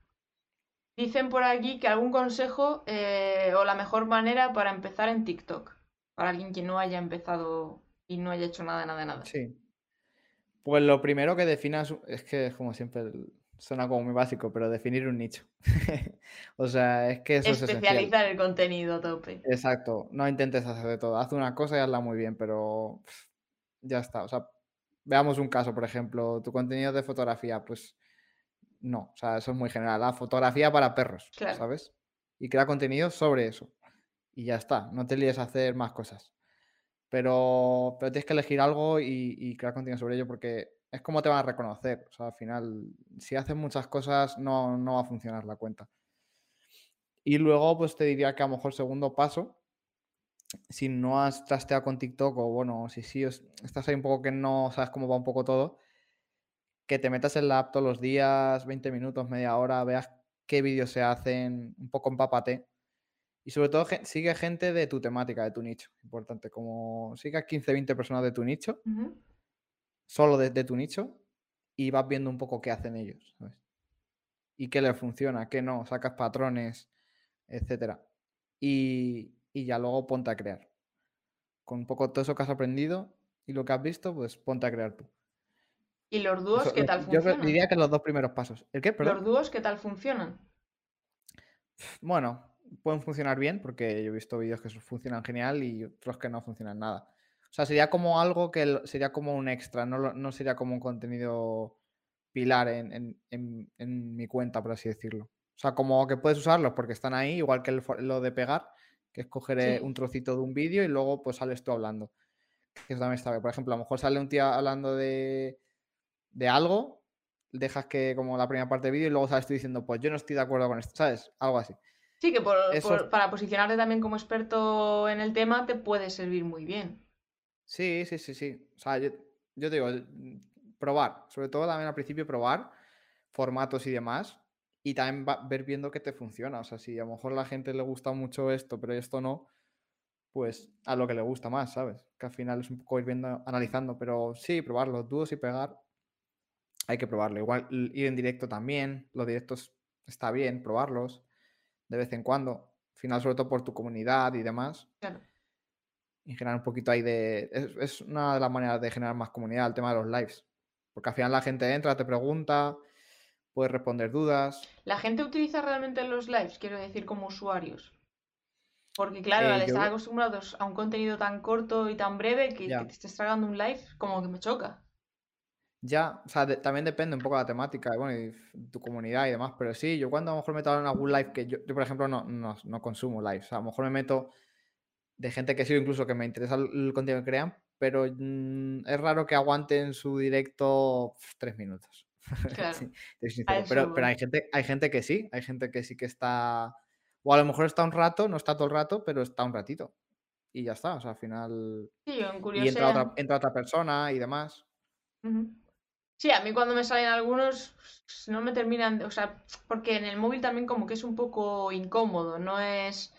Dicen por aquí que algún consejo eh, o la mejor manera para empezar en TikTok. Para alguien que no haya empezado y no haya hecho nada, nada, nada. Sí. Pues lo primero que definas, es que como siempre suena como muy básico, pero definir un nicho. o sea, es que eso es Especializar el contenido a tope. Exacto. No intentes hacer de todo. Haz una cosa y hazla muy bien, pero ya está. O sea, veamos un caso, por ejemplo, tu contenido de fotografía, pues no, o sea, eso es muy general. La fotografía para perros, ¿sabes? Y crea contenido sobre eso. Y ya está, no te líes a hacer más cosas. Pero, pero tienes que elegir algo y, crear contenido sobre ello porque es como te van a reconocer. O sea, al final, si haces muchas cosas, no, no va a funcionar la cuenta. Y luego, pues te diría que a lo mejor segundo paso, si no has trasteado con TikTok o bueno, si sí estás ahí un poco que no sabes cómo va un poco todo, que te metas en la app todos los días, 20 minutos, media hora, veas qué vídeos se hacen, un poco empápate. Y sobre todo sigue gente de tu temática, de tu nicho. Importante, como sigas 15, 20 personas de tu nicho, solo de, tu nicho, y vas viendo un poco qué hacen ellos, ¿sabes? Y qué les funciona, qué no, sacas patrones, etcétera. Y, y ya luego ponte a crear. Con un poco todo eso que has aprendido y lo que has visto, pues ponte a crear tú. ¿Y los dúos qué tal funcionan? Yo diría que los dos primeros pasos. ¿El qué? ¿Los dúos qué tal funcionan? Bueno, pueden funcionar bien porque yo he visto vídeos que funcionan genial y otros que no funcionan nada. O sea, sería como algo que sería como un extra, no, sería como un contenido pilar en, mi cuenta, por así decirlo. O sea, como que puedes usarlos porque están ahí, igual que lo de pegar, que es coger eh, un trocito de un vídeo y luego pues sales tú hablando. eso también está bien. Por ejemplo, a lo mejor sale un tío hablando de de algo, dejas que como la primera parte del vídeo y luego sabes tú diciendo, pues yo no estoy de acuerdo con esto, ¿sabes? Algo así. Sí, que para posicionarte también como experto en el tema te puede servir muy bien. Sí, sí, sí, sí. O sea, yo, yo digo, probar, sobre todo también al principio probar formatos y demás y también ver viendo que te funciona. O sea, si a lo mejor a la gente le gusta mucho esto, pero esto no, pues a lo que le gusta más, ¿sabes? Que al final es un poco ir viendo, analizando, pero sí, probar los dúos y pegar hay que probarlo. Igual ir en directo también, los directos está bien, probarlos de vez en cuando. Al final, sobre todo por tu comunidad y demás. Claro. Y generar un poquito ahí de... Es, una de las maneras de generar más comunidad, el tema de los lives. Porque al final la gente entra, te pregunta, puedes responder dudas. ¿La gente utiliza realmente los lives, quiero decir, como usuarios? Porque claro, al estar acostumbrados a un contenido tan corto y tan breve que, que te estés tragando un live, como que me choca. Ya, o sea, también depende un poco de la temática bueno, y tu comunidad y demás, pero sí, yo cuando a lo mejor me meto en algún live que yo, yo por ejemplo, no, no, consumo live, o sea, a lo mejor me meto de gente que sigo incluso que me interesa el, contenido que crean, pero mm, es raro que aguanten su directo tres minutos. Claro. pero, pero hay gente, hay gente que sí, hay gente que sí que está, o a lo mejor está un rato, no está todo el rato, pero está un ratito. Y ya está, o sea, al final... Sí, y entra otra, entra otra persona y demás. Sí, a mí cuando me salen algunos no me terminan, o sea, porque en el móvil también como que es un poco incómodo, no es,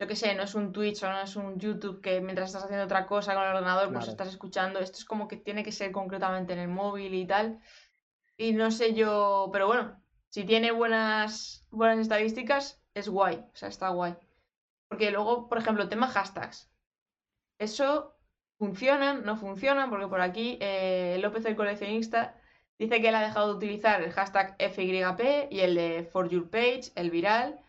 yo qué sé, no es un Twitch o no es un YouTube que mientras estás haciendo otra cosa con el ordenador pues estás escuchando, esto es como que tiene que ser concretamente en el móvil y tal. Y no sé yo, pero bueno, si tiene buenas, buenas estadísticas, es guay, o sea, está guay. Porque luego, por ejemplo, tema hashtags. Eso funcionan, no funcionan, porque por aquí eh, López el coleccionista dice que él ha dejado de utilizar el hashtag FYP y el de For Your Page, el viral,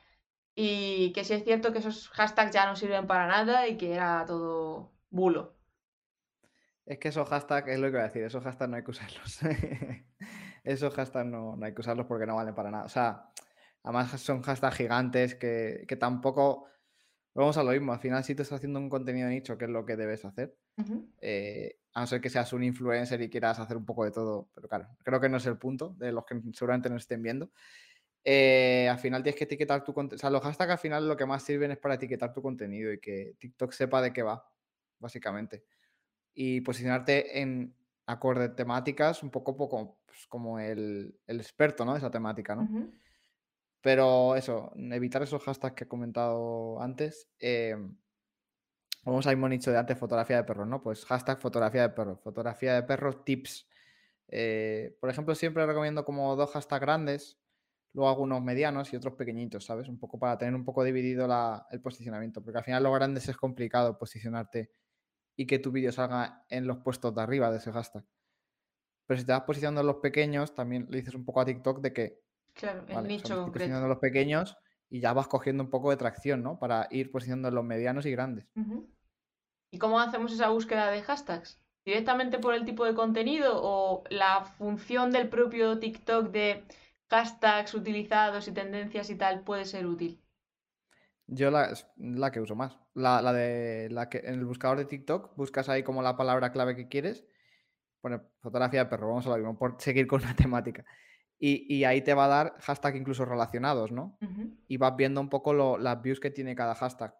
y que sí es cierto que esos hashtags ya no sirven para nada y que era todo bulo. Es que esos hashtags, es lo que voy a decir, esos hashtags no hay que usarlos. esos hashtags no, no hay que usarlos porque no valen para nada. O sea, además son hashtags gigantes que, que tampoco... Vamos a lo mismo, al final si tú estás haciendo un contenido nicho, que es lo que debes hacer, Ujú. eh, a no ser que seas un influencer y quieras hacer un poco de todo, pero claro, creo que no es el punto de los que seguramente nos estén viendo. Eh, al final tienes que etiquetar tu contenido. O sea, los hashtags al final lo que más sirven es para etiquetar tu contenido y que TikTok sepa de qué va, básicamente. Y posicionarte en acorde temáticas, un poco, poco pues, como el, el experto ¿no? de esa temática, ¿no? Ujú. Pero eso, evitar esos hashtags que he comentado antes. eh, Vamos a hemos dicho de antes fotografía de perros, ¿no? Pues hashtag fotografía de perros, fotografía de perros tips. Eh, por ejemplo, siempre recomiendo como dos hashtags grandes, luego algunos medianos y otros pequeñitos, ¿sabes? Un poco para tener un poco dividido la- el posicionamiento, porque al final los grandes es complicado posicionarte y que tu vídeo salga en los puestos de arriba de ese hashtag. Pero si te vas posicionando en los pequeños, también le dices un poco a TikTok de que Claro, el Vale, nicho concreto. posicionando los pequeños y ya vas cogiendo un poco de tracción, ¿no? Para ir posicionando los medianos y grandes. ¿Y cómo hacemos esa búsqueda de hashtags? ¿Directamente por el tipo de contenido o la función del propio TikTok de hashtags utilizados y tendencias y tal puede ser útil? Yo la, que uso más. La, la de la que en el buscador de TikTok buscas ahí como la palabra clave que quieres. Pone fotografía de perro, vamos a lo mismo, por seguir con la temática. Y, y ahí te va a dar hashtag incluso relacionados, ¿no? Y vas viendo un poco lo- las views que tiene cada hashtag.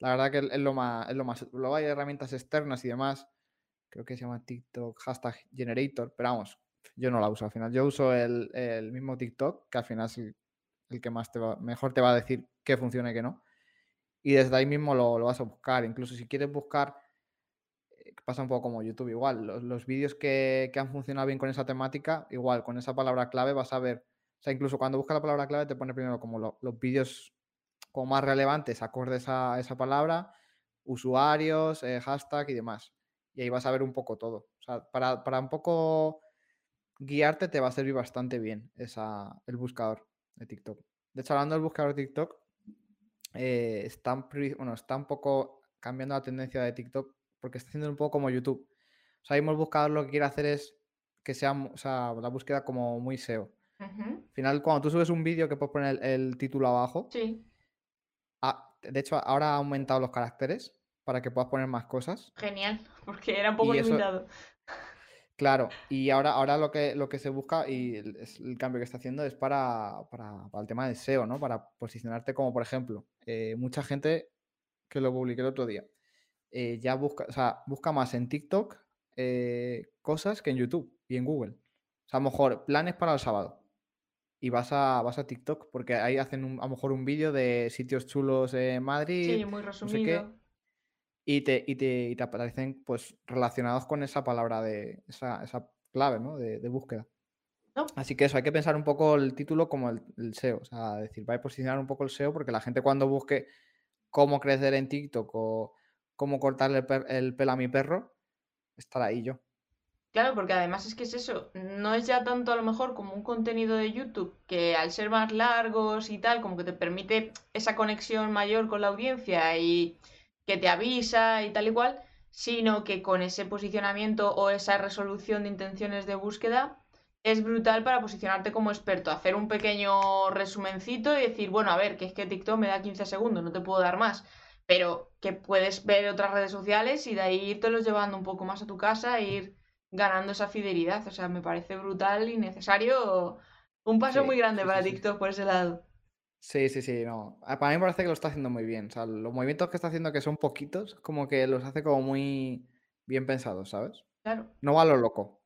La verdad que es lo más, es lo más. Luego hay herramientas externas y demás. Creo que se llama TikTok hashtag generator. Pero vamos, yo no la uso al final. Yo uso el, el mismo TikTok, que al final es el, el que más te va, mejor te va a decir qué funciona y qué no. Y desde ahí mismo lo, lo vas a buscar. Incluso si quieres buscar, pasa un poco como YouTube, igual, los, vídeos que, han funcionado bien con esa temática, igual, con esa palabra clave vas a ver. O sea, incluso cuando buscas la palabra clave te pone primero como lo- los vídeos como más relevantes, acordes a esa palabra, usuarios, eh, hashtag y demás. Y ahí vas a ver un poco todo. O sea, para, para un poco guiarte te va a servir bastante bien esa, el buscador de TikTok. De hecho, hablando del buscador de TikTok, eh, bueno, está un poco cambiando la tendencia de TikTok porque está haciendo un poco como YouTube. O sea, el buscador lo que quiere hacer es que sea, o sea, la búsqueda como muy SEO. Al final, cuando tú subes un vídeo que puedes poner el, el título abajo, Sí, ah, de hecho, ahora ha aumentado los caracteres para que puedas poner más cosas. genial, porque era un poco Y eso- limitado. Claro, y ahora, ahora lo que, lo que se busca y el, cambio que está haciendo es para, para, para el tema de SEO, ¿no? Para posicionarte como, por ejemplo, eh, mucha gente que lo publiqué el otro día, eh, ya busca, o sea, busca más en TikTok eh, cosas que en YouTube y en Google. O sea, a lo mejor planes para el sábado. Y vas a, vas a TikTok, porque ahí hacen un- a lo mejor un vídeo de sitios chulos en Madrid, Sí, muy sé qué, resumido. y te, y te, y te aparecen pues relacionados con esa palabra de esa, esa clave ¿no? de, de búsqueda. ¿No? Así que eso, hay que pensar un poco el título como el, el SEO, o sea, decir, va a posicionar un poco el SEO porque la gente cuando busque cómo crecer en TikTok o cómo cortarle el, pelo a mi perro, estará ahí yo. Claro, porque además es que es eso, no es ya tanto a lo mejor como un contenido de YouTube que al ser más largos y tal, como que te permite esa conexión mayor con la audiencia y que te avisa y tal y sino que con ese posicionamiento o esa resolución de intenciones de búsqueda es brutal para posicionarte como experto, hacer un pequeño resumencito y decir, bueno, a ver, que es que TikTok me da 15 segundos, no te puedo dar más, pero que puedes ver otras redes sociales y de ahí irtelos llevando un poco más a tu casa e ir ganando esa fidelidad. O sea, me parece brutal y necesario. Un paso Sí, muy grande sí, para sí. TikTok por ese lado. Sí, sí, sí, no. Para mí me parece que lo está haciendo muy bien. O sea, los movimientos que está haciendo que son poquitos, como que los hace como muy bien pensados, ¿sabes? Claro. No va a lo loco,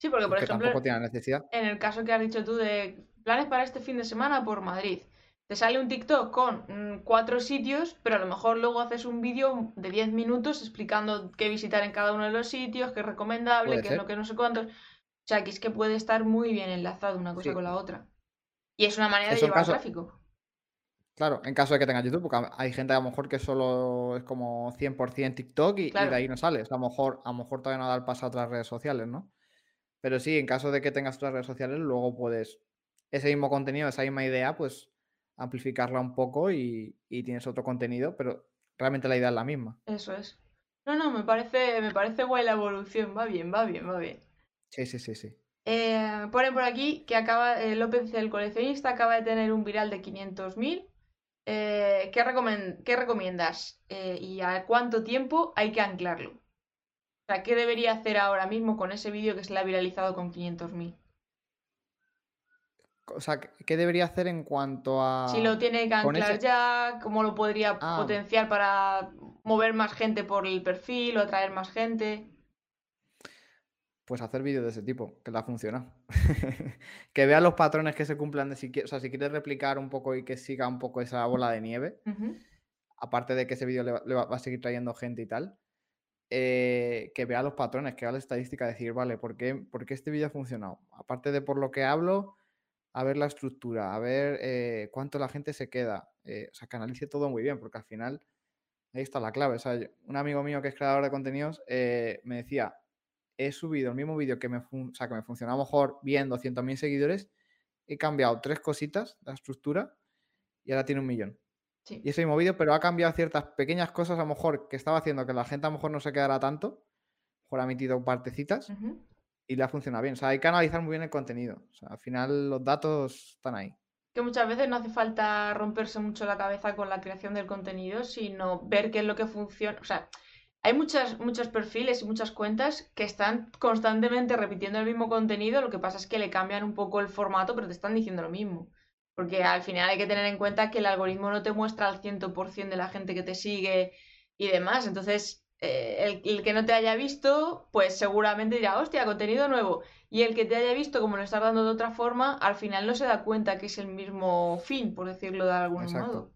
Sí, porque por ejemplo, tampoco tiene necesidad. en el caso que has dicho tú de planes para este fin de semana por Madrid, te sale un TikTok con mm, cuatro sitios, pero a lo mejor luego haces un vídeo de 10 minutos explicando qué visitar en cada uno de los sitios, qué es recomendable, qué es lo que no sé cuántos. O sea, que es que puede estar muy bien enlazado una cosa Sí. con la otra. Y es una manera de Eso llevar caso- tráfico. Claro, en caso de que tenga YouTube, porque hay gente a lo mejor que solo es como 100% TikTok y, de ahí no sales. A lo mejor, a lo mejor todavía no da el paso a otras redes sociales, ¿no? Pero sí, en caso de que tengas otras redes sociales, luego puedes ese mismo contenido, esa misma idea, pues amplificarla un poco y, y tienes otro contenido, pero realmente la idea es la misma. Eso es. No, no, me parece, me parece guay la evolución. Va bien, va bien, va bien. Sí, sí, sí, sí. Eh, ponen por aquí que acaba, eh, López el coleccionista acaba de tener un viral de 500.000. Eh, ¿qué, qué recomiendas? Eh, ¿y a cuánto tiempo hay que anclarlo? O sea, ¿qué debería hacer ahora mismo con ese vídeo que se le ha viralizado con 500.000? O sea, ¿qué debería hacer en cuanto a... Si lo tiene que anclar ese- ya, ¿cómo lo podría Ah. potenciar para mover más gente por el perfil o atraer más gente? Pues hacer vídeos de ese tipo, que le ha funcionado. que vea los patrones que se cumplan de si quieres, o sea, si quieres replicar un poco y que siga un poco esa bola de nieve, aparte de que ese vídeo le, va- le va, va a seguir trayendo gente y tal, eh, que vea los patrones, que vea la estadística, decir, vale, ¿por qué, por qué este vídeo ha funcionado? Aparte de por lo que hablo, a ver la estructura, a ver eh, cuánto la gente se queda. eh, o sea, que analice todo muy bien, porque al final ahí está la clave. O sea, yo- un amigo mío que es creador de contenidos eh, me decía, he subido el mismo vídeo que me, o sea, que me funcionaba mejor bien 200.000 seguidores, he cambiado tres cositas, la estructura, y ahora tiene un millón. Sí. Y ese mismo vídeo, pero ha cambiado ciertas pequeñas cosas a lo mejor que estaba haciendo que la gente a lo mejor no se quedara tanto, a lo mejor ha metido partecitas. Y le ha funcionado bien. O sea, hay que analizar muy bien el contenido. O sea, al final los datos están ahí. Que muchas veces no hace falta romperse mucho la cabeza con la creación del contenido, sino ver qué es lo que funciona. O sea, hay muchas, muchos perfiles y muchas cuentas que están constantemente repitiendo el mismo contenido, lo que pasa es que le cambian un poco el formato, pero te están diciendo lo mismo. Porque al final hay que tener en cuenta que el algoritmo no te muestra al 100% de la gente que te sigue y demás. Entonces, eh, el, el que no te haya visto, pues seguramente dirá, hostia, contenido nuevo. Y el que te haya visto como lo estás dando de otra forma, al final no se da cuenta que es el mismo fin, por decirlo de algún Exacto. modo.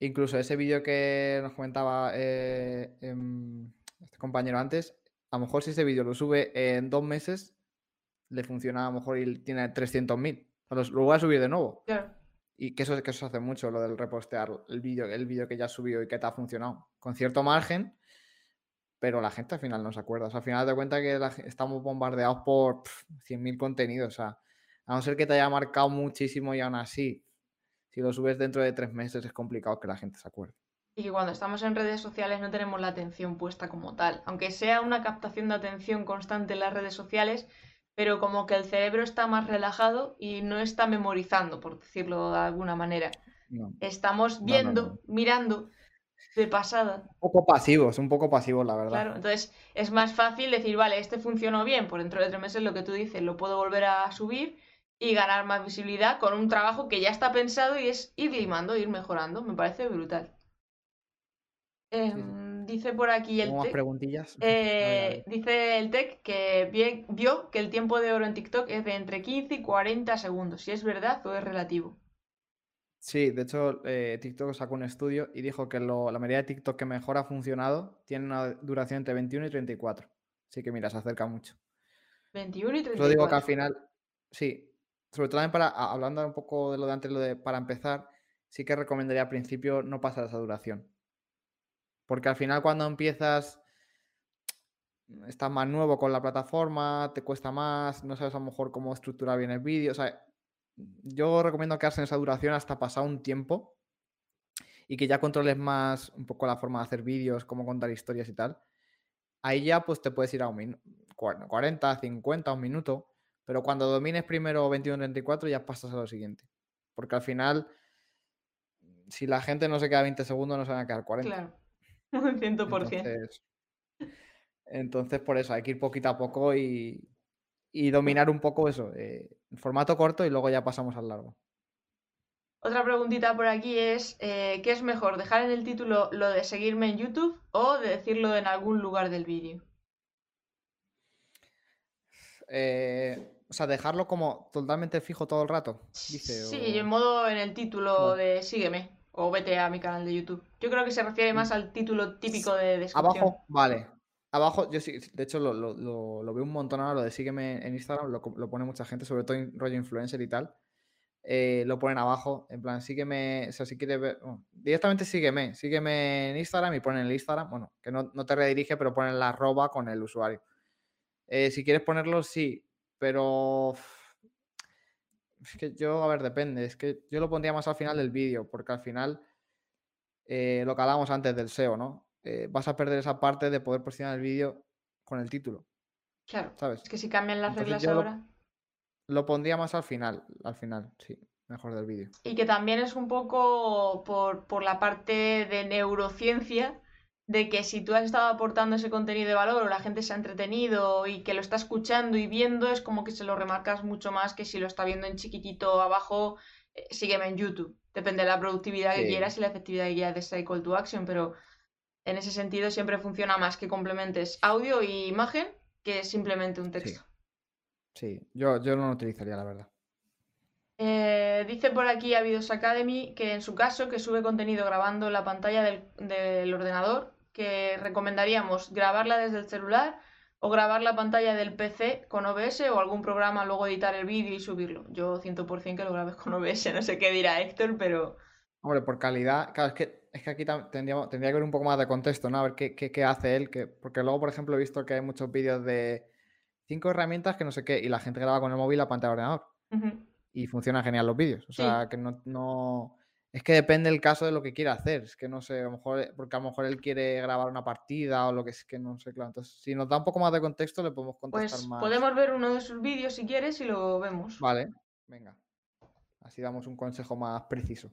Incluso ese vídeo que nos comentaba eh, em, este compañero antes, a lo mejor si ese vídeo lo sube en dos meses, le funciona a lo mejor y tiene 300.000. O los- Lo voy a subir de nuevo. Claro. Y que eso, que eso hace mucho, lo del repostear el vídeo, el vídeo que ya has subido y que te ha funcionado. Con cierto margen, pero la gente al final no se acuerda. O sea, al final te cuenta que la estamos bombardeados por pf, 100.000 contenidos. O sea, a no ser que te haya marcado muchísimo y aún así, si lo subes dentro de tres meses es complicado que la gente se acuerde. Y que cuando estamos en redes sociales no tenemos la atención puesta como tal. Aunque sea una captación de atención constante en las redes sociales, pero como que el cerebro está más relajado y no está memorizando, por decirlo de alguna manera. No. Estamos no, viendo, no. mirando de pasada. Un poco pasivos, un poco pasivos, la verdad. Claro, entonces es más fácil decir, vale, este funcionó bien, por dentro de tres meses lo que tú dices, lo puedo volver a subir y ganar más visibilidad con un trabajo que ya está pensado y es ir limando, ir mejorando. Me parece brutal. Em, dice por aquí el ¿Tengo más tec, preguntillas? A ver, a eh, dice el tech que vio que el tiempo de oro en TikTok es de entre 15 y 40 segundos. Si es verdad o es relativo. Sí, de hecho, eh, TikTok sacó un estudio y dijo que lo- la mayoría de TikTok que mejor ha funcionado tiene una duración entre 21 y 34. Así que mira, se acerca mucho. 21 y Solo digo que al 34. final, sí, sobre todo también para, hablando un poco de lo de antes, lo de para empezar, sí que recomendaría al principio no pasar esa duración. Porque al final cuando empiezas, estás más nuevo con la plataforma, te cuesta más, no sabes a lo mejor cómo estructurar bien el vídeo. O sea, yo recomiendo quedarse en esa duración hasta pasar un tiempo y que ya controles más un poco la forma de hacer vídeos, cómo contar historias y tal. Ahí ya pues te puedes ir a un minuto, 40, 50, un minuto, pero cuando domines primero 21, 34 ya pasas a lo siguiente. Porque al final, si la gente no se queda 20 segundos, no se van a quedar 40. Claro, un 100%. Entonces, entonces, por eso hay que ir poquito a poco y, y dominar un poco eso, eh, formato corto y luego ya pasamos al largo. Otra preguntita por aquí es, eh, ¿qué es mejor, dejar en el título lo de seguirme en YouTube o de decirlo en algún lugar del vídeo? Eh, o sea, dejarlo como totalmente fijo todo el rato, dice. Sí, o- en modo en el título de sígueme o vete a mi canal de YouTube. Yo creo que se refiere más al título típico de descripción. Abajo, vale. Abajo, yo sí, de hecho lo, veo un montón ahora, lo de sígueme en Instagram, lo, pone mucha gente, sobre todo en rollo influencer y tal. eh, lo ponen abajo, en plan, sígueme, o sea, si quieres ver, directamente sígueme, sígueme en Instagram y ponen el Instagram, bueno, que no, no te redirige, pero ponen la arroba con el usuario. Eh, si quieres ponerlo, sí, pero es que yo, a ver, depende, es que yo lo pondría más al final del vídeo, porque al final eh, lo que antes del SEO, ¿no? Eh, vas a perder esa parte de poder posicionar el vídeo con el título. Claro. ¿sabes? Es que si cambian las Entonces reglas lo- ahora. Lo pondría más al final, al final, sí, mejor del vídeo. Y que también es un poco por, por la parte de neurociencia, de que si tú has estado aportando ese contenido de valor o la gente se ha entretenido y que lo está escuchando y viendo, es como que se lo remarcas mucho más que si lo está viendo en chiquitito abajo, eh, sígueme en YouTube. Depende de la productividad que quieras y la efectividad que quieras de ese call to action, pero en ese sentido siempre funciona más que complementes audio y imagen que simplemente un texto. Sí, yo, yo no lo utilizaría, la verdad. Eh, dice por aquí Avidos Academy que en su caso que sube contenido grabando la pantalla del, del ordenador, que recomendaríamos grabarla desde el celular o grabar la pantalla del PC con OBS o algún programa, luego editar el vídeo y subirlo. Yo 100% que lo grabes con OBS, no sé qué dirá Héctor, pero Hombre, por calidad, claro, es que, es que aquí tendría que ver un poco más de contexto, ¿no? A ver qué, qué, qué hace él, que, porque luego, por ejemplo, he visto que hay muchos vídeos de cinco herramientas que no sé qué, y la gente graba con el móvil la pantalla del ordenador, y funcionan genial los vídeos. O Sí. sea, que no, no... Es que depende el caso de lo que quiera hacer, es que no sé, a lo mejor, porque a lo mejor él quiere grabar una partida o lo que es que no sé, claro. Entonces, si nos da un poco más de contexto, le podemos contestar pues más. podemos ver uno de sus vídeos si quieres y lo vemos. Vale, venga. Así damos un consejo más preciso.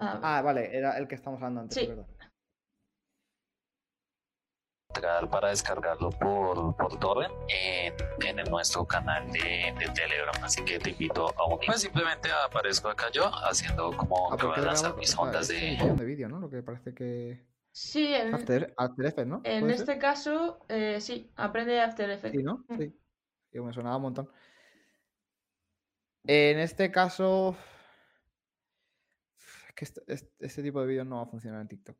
A ver. Ah, vale, era el que estamos hablando antes, Sí. es verdad. Legal para descargarlo por, por torrent en, en el nuestro canal de, de Telegram. Así que te invito a unir. Pues simplemente aparezco acá yo haciendo como Ah, que voy a lanzar mis ah, ondas de. de vídeo, ¿no? Lo que parece que... Sí, en, After, After Effects, ¿no? en este caso, eh, sí, aprende After Effects. Sí, ¿no? Mm. Sí. Digo, me sonaba un montón. En este caso... Que este, tipo de vídeos no va a funcionar en TikTok.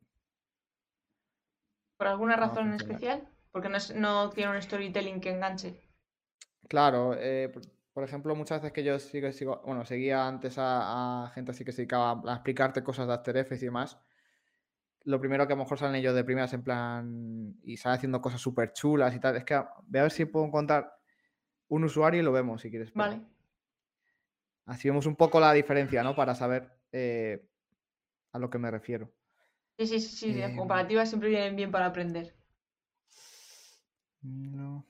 ¿Por alguna No razón en especial? Porque no, es- no tiene un storytelling que enganche. Claro, eh, por, por ejemplo, muchas veces que yo sigo, sigo- bueno, seguía antes a, a gente así que se dedicaba a, a explicarte cosas de After Effects y demás. Lo primero que a lo mejor salen ellos de primeras en plan y salen haciendo cosas súper chulas y tal. Es que voy a ver si puedo encontrar un usuario y lo vemos si quieres. Vale. Así vemos un poco la diferencia, ¿no? Para saber eh, a lo que me refiero. Sí, sí, sí, sí, las Em. comparativas siempre vienen bien para aprender. No.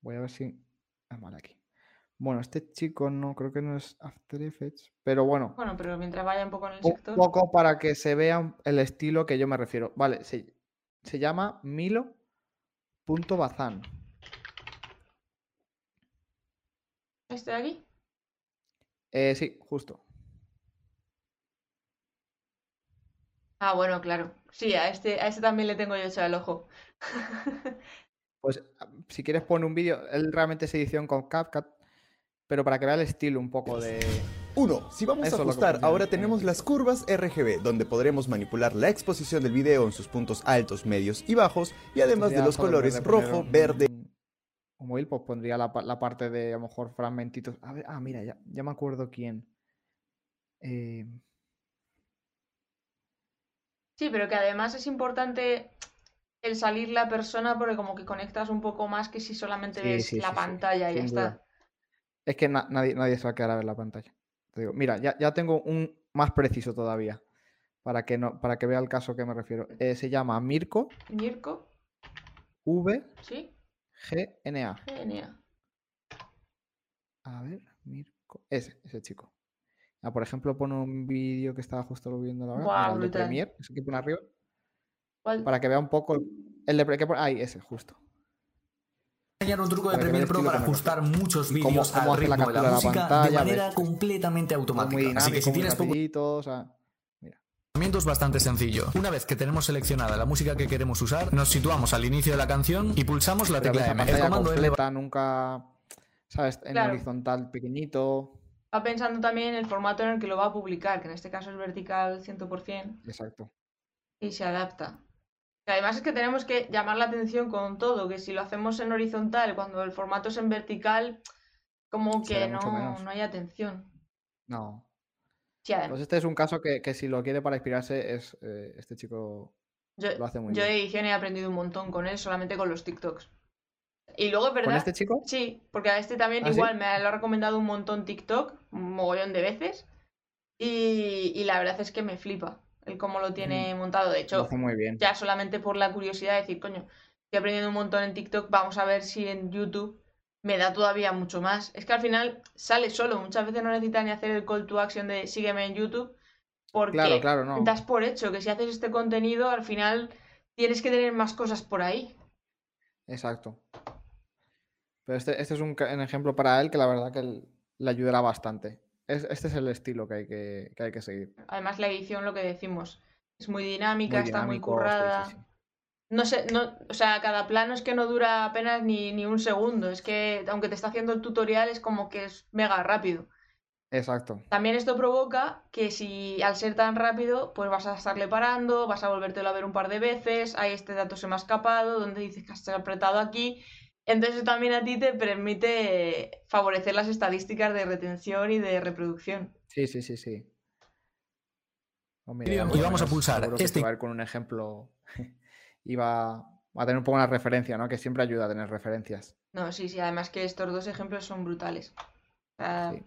Voy a ver si. Ah, vale, aquí. Bueno, este chico no, creo que no es After Effects, pero bueno, Bueno, pero mientras vaya un poco en el un sector. poco para que se vea el estilo que yo me refiero. Vale, se, se llama Milo.bazán. ¿Este de aquí? Eh, sí, justo. Ah, bueno, claro. Sí, a este, a este también le tengo yo echado el ojo. Pues ah, si quieres pone un vídeo, él realmente es edición con CapCut, pero para que vea el estilo un poco de... 1. Si vamos Eso a ajustar, ahora en tenemos las curvas RGB, donde podremos manipular la exposición del video en sus puntos altos, medios y bajos, y además de los colores rojo, verde. Pues pondría la, pa- la parte de a lo mejor fragmentitos. A ver, ah, mira, ya, ya me acuerdo quién. Eh, Sí, pero que además es importante el salir la persona porque como que conectas un poco más que si solamente Sí, ves sí, la sí, pantalla y ya está. es que na- nadie, nadie se va a quedar a ver la pantalla. Te digo, mira, ya, ya tengo un más preciso todavía. Para que no, para que vea el caso que me refiero. Eh, se llama Mirko Mirko, ¿sí? VGNA. Genial. A ver, Mirko. Ese, ese chico. Ah, por ejemplo, pone un vídeo que estaba justo viendo ahora. Mira, el de. Premiere, ese que pone arriba. ¿Cuál? Para que vea un poco. el- El de que pone- Ahí, ese, justo. enseñar un truco de Premiere Pro para ajustar muchos vídeos cómo al la ritmo de captura la de la música de pantalla, manera ves. completamente automática. dinámico, Así que si tienes poco rapidito, o sea. Es bastante sencillo. Una vez que tenemos seleccionada la música que queremos usar, nos situamos al inicio de la canción y pulsamos la Pero tecla la M. El comando M completa, nunca, ¿sabes? En Claro. horizontal pequeñito. Va pensando también en el formato en el que lo va a publicar, que en este caso es vertical 100% Exacto. y se adapta. Además es que tenemos que llamar la atención con todo, que si lo hacemos en horizontal, cuando el formato es en vertical, como que no, no hay atención. No. Sí, Pues este es un caso que, que si lo quiere para inspirarse, es eh, este chico yo, lo hace muy yo de bien. edición he aprendido un montón con él, solamente con los TikToks. Y luego, es ¿Con ¿verdad? este chico? Sí, porque a este también ¿Ah, sí? igual me lo ha recomendado un montón TikTok, un mogollón de veces. Y, y la verdad es que me flipa. el cómo lo tiene montado. De Lo hecho, hace muy bien. ya solamente por la curiosidad de decir, coño, estoy aprendiendo un montón en TikTok, vamos a ver si en YouTube me da todavía mucho más. Es que al final sale solo, muchas veces no necesitas ni hacer el call to action de sígueme en YouTube, porque Claro, claro, no. das por hecho que si haces este contenido, al final tienes que tener más cosas por ahí. Exacto. Pero este, este es un, ejemplo para él que la verdad que le ayudará bastante. Es- este es el estilo que hay que, que hay que seguir. Además, la edición, lo que decimos, es muy dinámica, Muy está muy dinámico, sí, sí, currada. sí. No sé, no, o sea, cada plano es que no dura apenas ni, ni un segundo. Es que, aunque te está haciendo el tutorial, es como que es mega rápido. Exacto. También esto provoca que si al ser tan rápido, pues vas a estarle parando, vas a volvértelo a ver un par de veces, ahí este dato se me ha escapado, donde dices que has apretado aquí. Entonces también a ti te permite favorecer las estadísticas de retención y de reproducción. Sí, sí, sí, sí. Mira, Y vamos a pulsar este- se va a ir con un ejemplo y va, a tener un poco una referencia, ¿no? Que siempre ayuda a tener referencias. No, sí, sí, además que estos dos ejemplos son brutales. Sí.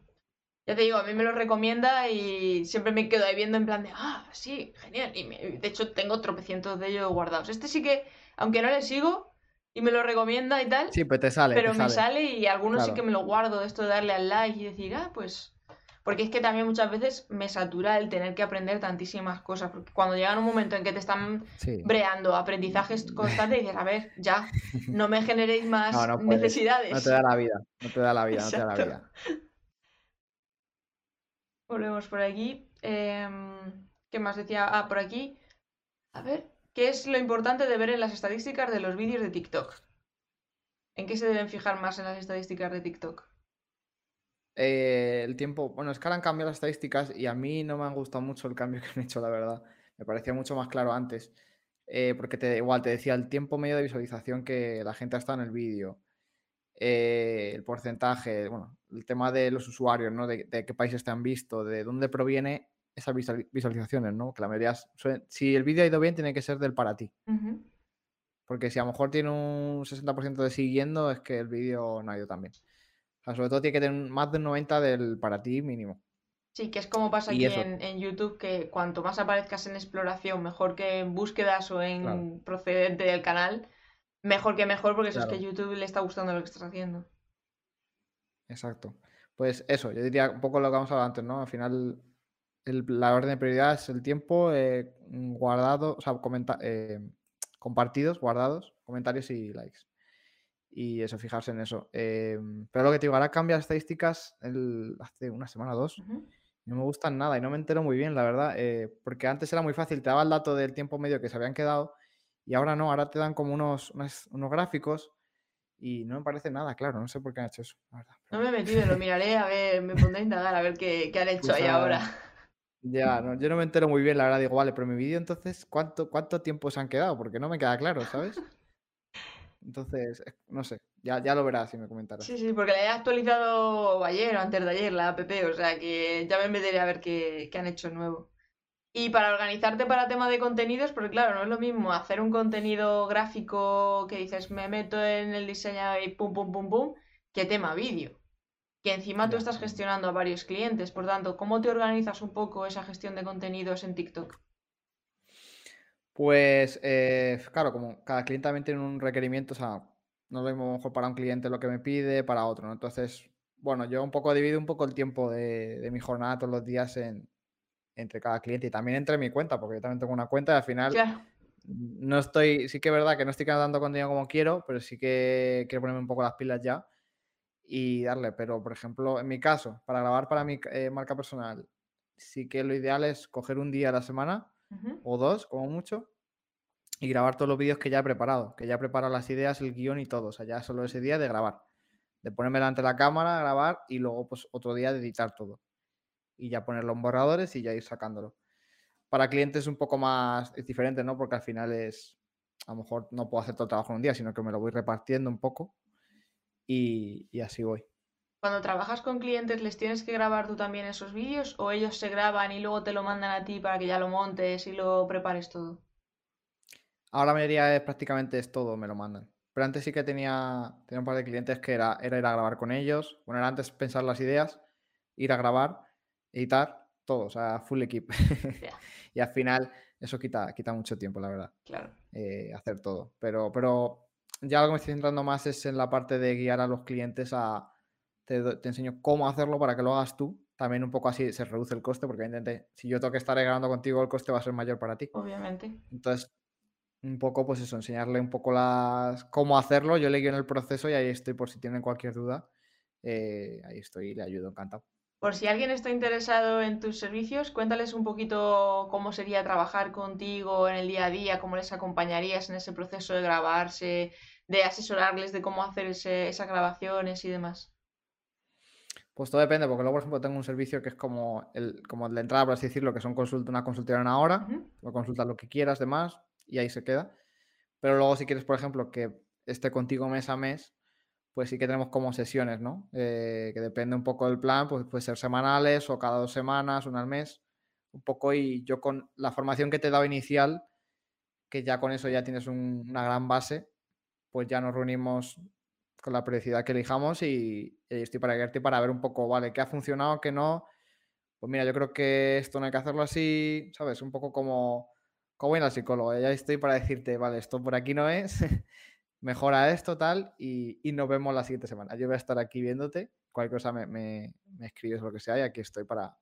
Ya te digo, a mí me lo recomienda y siempre me quedo ahí viendo en plan de, ah, sí, genial. Y me- de hecho tengo tropecientos de ellos guardados. Este sí que, aunque no le sigo y me lo recomienda y tal, Sí, pues te sale, pero te me sale. sale y algunos sí que me lo guardo, esto de darle al like y decir, ah, pues... Porque es que también muchas veces me satura el tener que aprender tantísimas cosas, porque cuando llega un momento en que te están Sí. breando aprendizajes constantes, dices, a ver, ya, no me generéis más No, no puedes. necesidades. No te da la vida, no te da la vida, no te da la vida. Volvemos por aquí. Em, ¿qué más decía? Ah, por aquí. A ver, ¿qué es lo importante de ver en las estadísticas de los vídeos de TikTok? ¿En qué se deben fijar más en las estadísticas de TikTok? Eh, el tiempo, bueno, es que ahora han cambiado las estadísticas y a mí no me han gustado mucho el cambio que han hecho, la verdad. Me parecía mucho más claro antes. Eh, porque te, igual te decía el tiempo medio de visualización que la gente ha estado en el vídeo. eh, el porcentaje, bueno, el tema de los usuarios, ¿no? De, de qué países te han visto, de dónde proviene esas visuali- visualizaciones, ¿no? Que la mayoría, suelen- si el vídeo ha ido bien, tiene que ser del para ti. Porque si a lo mejor tiene un 60% de siguiendo, es que el vídeo no ha ido tan bien. Sea, sobre todo tiene que tener más de un 90 del para ti mínimo. Sí, que es como pasa Y aquí en, en YouTube, que cuanto más aparezcas en exploración, mejor que en búsquedas o en Claro. procedente del canal, mejor que mejor, porque eso es que YouTube le está gustando lo que estás haciendo. Exacto. Pues eso, yo diría un poco lo que hemos hablado antes, ¿no? Al final, el- la orden de prioridad es el tiempo eh, guardado, o sea, comenta- eh, compartidos, guardados, comentarios y likes. Y eso, fijarse en eso. Em, pero lo que te digo, ahora cambia estadísticas el- hace una semana o dos. No me gustan nada y no me entero muy bien, la verdad. eh, porque antes era muy fácil, te daba el dato del tiempo medio que se habían quedado y ahora no, ahora te dan como unos, unas- unos gráficos y no me parece nada claro. No sé por qué han hecho eso, la verdad. No me he metido, lo miraré, a ver, me pondré a indagar, a ver qué, qué han hecho ahí Pues, ahora. Ya, no, yo no me entero muy bien, la verdad. Digo, vale, pero mi vídeo entonces, ¿cuánto, cuánto tiempo se han quedado? Porque no me queda claro, ¿sabes? Entonces, eh, no sé, ya, ya lo verás si me comentarás. Sí, sí, porque la he actualizado ayer o antes de ayer, la app, o sea que ya me meteré a ver qué, qué han hecho nuevo. Y para organizarte para tema de contenidos, porque claro, no es lo mismo hacer un contenido gráfico que dices, me meto en el diseño y pum, pum, pum, pum, que tema vídeo. Que encima tú estás gestionando a varios clientes, por tanto, ¿cómo te organizas un poco esa gestión de contenidos en TikTok? Pues, eh, claro, como cada cliente también tiene un requerimiento, o sea, no lo mismo mejor para un cliente lo que me pide, para otro, ¿no? Entonces, bueno, yo un poco divido un poco el tiempo de, de mi jornada todos los días en, entre cada cliente y también entre mi cuenta, porque yo también tengo una cuenta y al final Claro, no estoy, sí que es verdad que no estoy dando contenido como quiero, pero sí que quiero ponerme un poco las pilas ya y darle. Pero, por ejemplo, en mi caso, para grabar para mi eh, marca personal, sí que lo ideal es coger un día a la semana o dos, como mucho, y grabar todos los vídeos que ya he preparado, que ya he preparado las ideas, el guion y todo. O sea, ya solo ese día de grabar, de ponerme delante de la cámara, grabar y luego, pues, otro día de editar todo. Y ya ponerlo en borradores y ya ir sacándolo. Para clientes un poco más es diferente, ¿no? Porque al final es, a lo mejor no puedo hacer todo el trabajo en un día, sino que me lo voy repartiendo un poco y, y así voy. Cuando trabajas con clientes, ¿les tienes que grabar tú también esos vídeos o ellos se graban y luego te lo mandan a ti para que ya lo montes y lo prepares todo? Ahora la mayoría es prácticamente es todo, me lo mandan. Pero antes sí que tenía, tenía un par de clientes que era, era ir a grabar con ellos. Bueno, era antes pensar las ideas, ir a grabar, editar todo, o sea, full equipo. Ya. y al final eso quita, quita mucho tiempo, la verdad, Claro. eh, hacer todo. Pero, pero ya lo que me estoy centrando más es en la parte de guiar a los clientes a... Te, enseño cómo hacerlo para que lo hagas tú. También un poco así se reduce el coste, porque evidentemente si yo tengo que estar grabando contigo, el coste va a ser mayor para ti. Obviamente. Entonces, un poco, pues eso, enseñarle un poco las cómo hacerlo. Yo le guío en el proceso y ahí estoy por si tienen cualquier duda. eh, ahí estoy y le ayudo, encantado. Por si alguien está interesado en tus servicios, cuéntales un poquito cómo sería trabajar contigo en el día a día, cómo les acompañarías en ese proceso de grabarse, de asesorarles de cómo hacer ese- esas grabaciones y demás. Pues todo depende, porque luego, por ejemplo, tengo un servicio que es como el, como de entrada, por así decirlo, que son consulta, una consulta de una hora, Ujú. o consultas lo que quieras, demás, y ahí se queda. Pero luego, si quieres, por ejemplo, que esté contigo mes a mes, pues sí que tenemos como sesiones, ¿no? Eh, que depende un poco del plan, pues puede ser semanales o cada dos semanas, una al mes, un poco. Y yo con la formación que te he dado inicial, que ya con eso ya tienes un- una gran base, pues ya nos reunimos con la periodicidad que elijamos y, y ahí estoy para guiarte para ver un poco, vale, qué ha funcionado, qué no. Pues mira, yo creo que esto no hay que hacerlo así, ¿sabes? Un poco como, como ir al psicólogo. Ya estoy para decirte, vale, esto por aquí no es, mejora esto, tal, y, y nos vemos la siguiente semana. Yo voy a estar aquí viéndote, cualquier cosa me, me- me escribes lo que sea y aquí estoy para,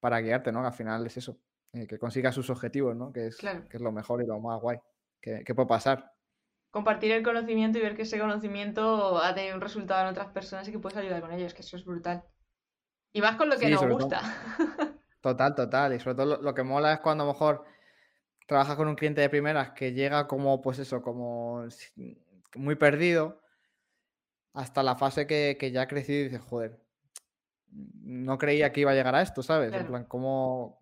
para guiarte, ¿no? Que al final es eso, eh, que consigas sus objetivos, ¿no? Que es, Claro. que es lo mejor y lo más guay que, que puede pasar. Compartir el conocimiento y ver que ese conocimiento ha tenido un resultado en otras personas y que puedes ayudar con ellos, que eso es brutal. Y vas con lo que Sí, nos todo. gusta. Total, total. Y sobre todo lo, lo que mola es cuando a lo mejor trabajas con un cliente de primeras que llega como, pues eso, como muy perdido hasta la fase que, que ya ha crecido y dices, joder, no creía que iba a llegar a esto, ¿sabes? En plan, como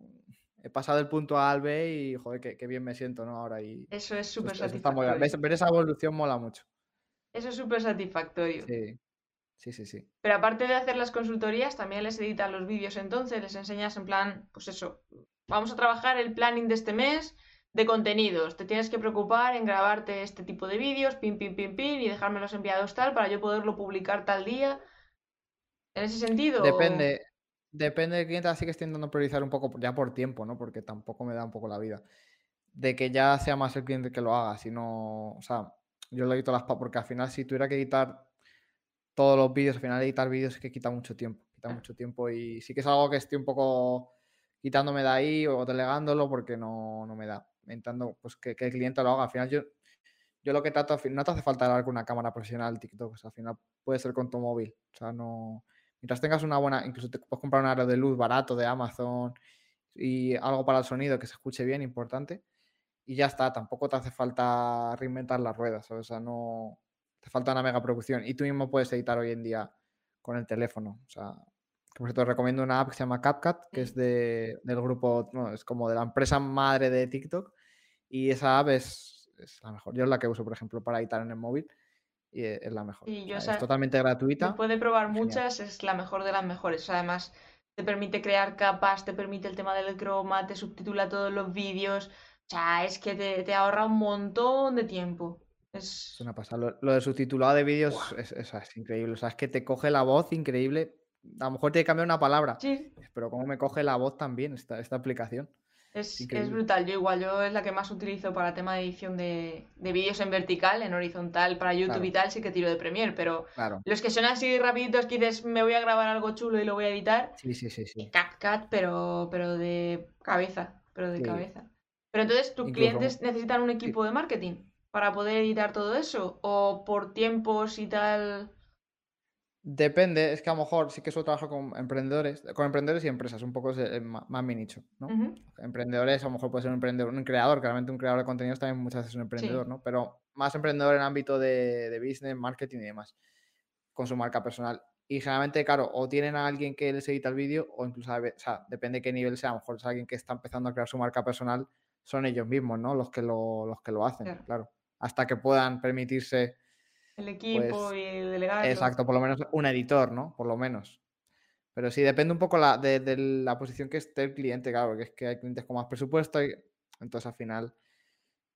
he pasado del punto A al B y, joder, qué, qué bien me siento, ¿no? Ahora y Eso es súper satisfactorio. Ver esa evolución mola mucho. Eso es súper satisfactorio. Sí, sí, sí, sí. Pero aparte de hacer las consultorías, también les editas los vídeos entonces, les enseñas en plan, pues eso, vamos a trabajar el planning de este mes de contenidos. Te tienes que preocupar en grabarte este tipo de vídeos, pin, pin, pin, pin, y dejármelos enviados tal para yo poderlo publicar tal día. En ese sentido. Depende, depende del cliente, así que estoy intentando priorizar un poco ya por tiempo, ¿no? Porque tampoco me da un poco la vida. De que ya sea más el cliente que lo haga, si no, o sea, yo lo edito las pa, porque al final si tuviera que editar todos los vídeos, al final editar vídeos es que quita mucho tiempo, quita mucho tiempo y sí que es algo que estoy un poco quitándome de ahí o delegándolo porque no, no me da. Intentando pues que, que el cliente lo haga. Al final yo, yo lo que trato, no te hace falta grabar con una cámara profesional TikTok, o sea, al final puede ser con tu móvil, o sea, no... Mientras tengas una buena, incluso te puedes comprar un aro de luz barato de Amazon y algo para el sonido que se escuche bien, importante. Y ya está, tampoco te hace falta reinventar las ruedas, ¿sabes? O sea, no te falta una mega producción. Y tú mismo puedes editar hoy en día con el teléfono. O sea, por cierto, recomiendo una app que se llama CapCut, que es de, del grupo, no, es como de la empresa madre de TikTok. Y esa app es, es la mejor. Yo es la que uso, por ejemplo, para editar en el móvil. Y e- es la mejor. Sí, O yo sea, esa- es totalmente gratuita. Después de probar Genial. muchas, es la mejor de las mejores. O sea, además, te permite crear capas, te permite el tema del croma, te subtitula todos los vídeos. O sea, es que te, te ahorra un montón de tiempo. Es... Es una pasada. Lo, lo de subtitulado de vídeos es, es- es increíble. O sea, es que te coge la voz increíble. A lo mejor te cambia una palabra, Sí, pero cómo me coge la voz también esta, esta aplicación. Es, es brutal. Yo igual, yo es la que más utilizo para tema de edición de, de vídeos en vertical, en horizontal, para YouTube Claro. y tal, sí que tiro de Premiere, pero Claro. los que son así rapiditos que dices, me voy a grabar algo chulo y lo voy a editar, Sí, sí, sí, sí. CapCut, pero, pero de cabeza, pero de Sí. cabeza. Pero entonces, ¿tus Incluso- clientes necesitan un equipo de marketing para poder editar todo eso? ¿O por tiempos y tal? Depende, es que a lo mejor sí que suelo trabajar con emprendedores, con emprendedores y empresas, un poco es el ma- más mi nicho, ¿no? Emprendedores, a lo mejor puede ser un emprendedor, un creador, claramente un creador de contenidos también muchas veces es un emprendedor, ¿no? Pero más emprendedor en ámbito de, de business, marketing y demás, con su marca personal. Y generalmente, claro, o tienen a alguien que les edita el vídeo, o incluso, o sea, depende de qué nivel sea, a lo mejor es alguien que está empezando a crear su marca personal, son ellos mismos, ¿no? Los que lo, los que lo hacen, Claro. claro. Hasta que puedan permitirse El equipo Pues, y el delegado. Exacto, por lo menos un editor, ¿no? Por lo menos. Pero sí, depende un poco la, de, de la posición que esté el cliente, claro, porque es que hay clientes con más presupuesto y entonces al final,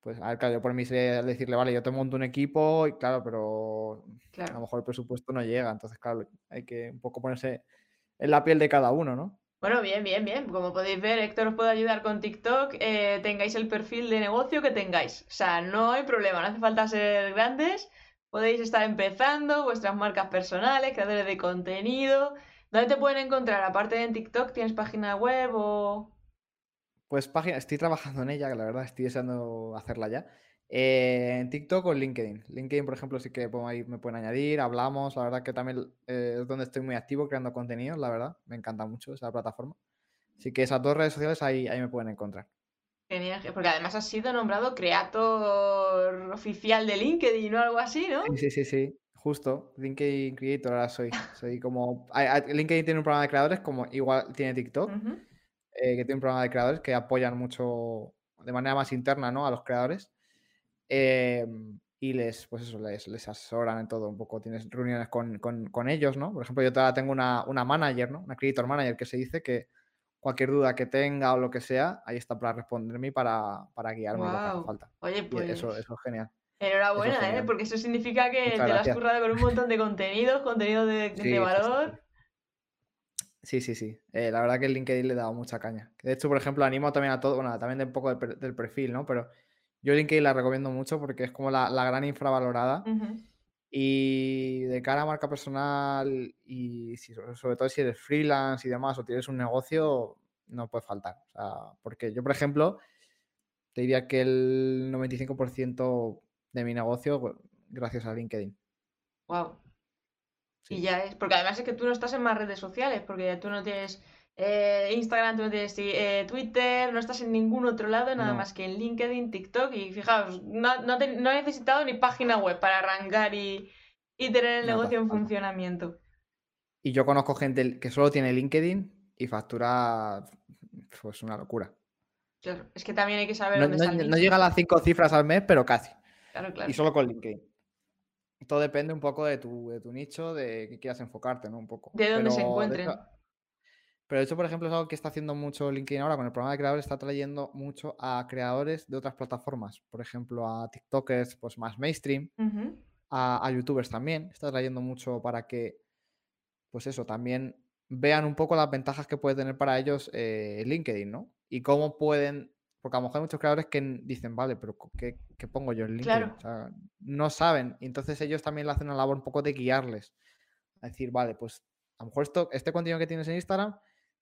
pues, a ver, claro, yo por mí sería decirle, vale, yo te monto un equipo y claro, pero a lo mejor el presupuesto no llega, entonces claro, hay que un poco ponerse en la piel de cada uno, ¿no? Bueno, bien, bien, bien. Como podéis ver, Héctor os puede ayudar con TikTok, eh, tengáis el perfil de negocio que tengáis. O sea, no hay problema, no hace falta ser grandes. Podéis estar empezando vuestras marcas personales, creadores de contenido. ¿Dónde te pueden encontrar? Aparte de en TikTok, ¿tienes página web o...? Pues página, estoy trabajando en ella, la verdad estoy deseando hacerla ya. Eh, en TikTok o en LinkedIn. LinkedIn, por ejemplo, sí que ahí me pueden añadir, hablamos. La verdad que también eh, es donde estoy muy activo creando contenido, la verdad. Me encanta mucho esa plataforma. Así que esas dos redes sociales ahí, ahí me pueden encontrar. Genial, porque además has sido nombrado creator oficial de LinkedIn o algo así, ¿no? Sí, sí, sí, sí. Justo, LinkedIn Creator ahora soy. Soy como. LinkedIn tiene un programa de creadores, como igual tiene TikTok, eh, que tiene un programa de creadores que apoyan mucho de manera más interna, ¿no? A los creadores. Em, y les, pues eso, les, les asesoran en todo un poco. Tienes reuniones con, con- con ellos, ¿no? Por ejemplo, yo todavía tengo una, una manager, ¿no? Una creator manager que se dice que cualquier duda que tenga o lo que sea, ahí está para responderme y para, para guiarme en lo que haga falta. Oye, pues eso, eso es genial. enhorabuena, ¿eh? Porque eso significa que Muchas te lo has currado con un montón de contenidos, contenido de, sí, valor. Sí, sí, sí. Eh, la verdad que el LinkedIn le he dado mucha caña. De hecho, por ejemplo, animo también a todo, bueno, también de un poco del, per- del perfil, ¿no? Pero yo LinkedIn la recomiendo mucho porque es como la, la gran infravalorada. Ujú. Y de cara a marca personal y si- sobre todo si eres freelance y demás o tienes un negocio, no puede faltar. O sea, porque yo, por ejemplo, te diría que el 95% de mi negocio, gracias a LinkedIn. Wow. Y ya es, porque además es que tú no estás en más redes sociales, porque tú no tienes eh, Instagram, tú no tienes eh, Twitter, no estás en ningún otro lado, nada No. más que en LinkedIn, TikTok, y fijaos, no, no, te- no he necesitado ni página web para arrancar y, y tener el negocio en funcionamiento. Y yo conozco gente que solo tiene LinkedIn y factura, pues una locura. Claro, es que también hay que saber No, dónde está el no llega a las cinco cifras al mes, pero casi. Claro, claro. Y solo con LinkedIn. Todo depende un poco de tu, de tu nicho, de qué quieras enfocarte, ¿no? Un poco. De dónde se de encuentren. hecho, pero de hecho, por ejemplo, es algo que está haciendo mucho LinkedIn ahora con el programa de creadores, está trayendo mucho a creadores de otras plataformas. Por ejemplo, a TikTokers pues más mainstream, a, a YouTubers también. Está trayendo mucho para que, pues eso, también vean un poco las ventajas que puede tener para ellos eh, LinkedIn, ¿no? Y cómo pueden, porque a lo mejor hay muchos creadores que dicen, vale, pero ¿qué, qué pongo yo en LinkedIn? Claro. O sea, no saben. Y entonces ellos también le hacen una labor un poco de guiarles. A decir, vale, pues a lo mejor esto, este contenido que tienes en Instagram,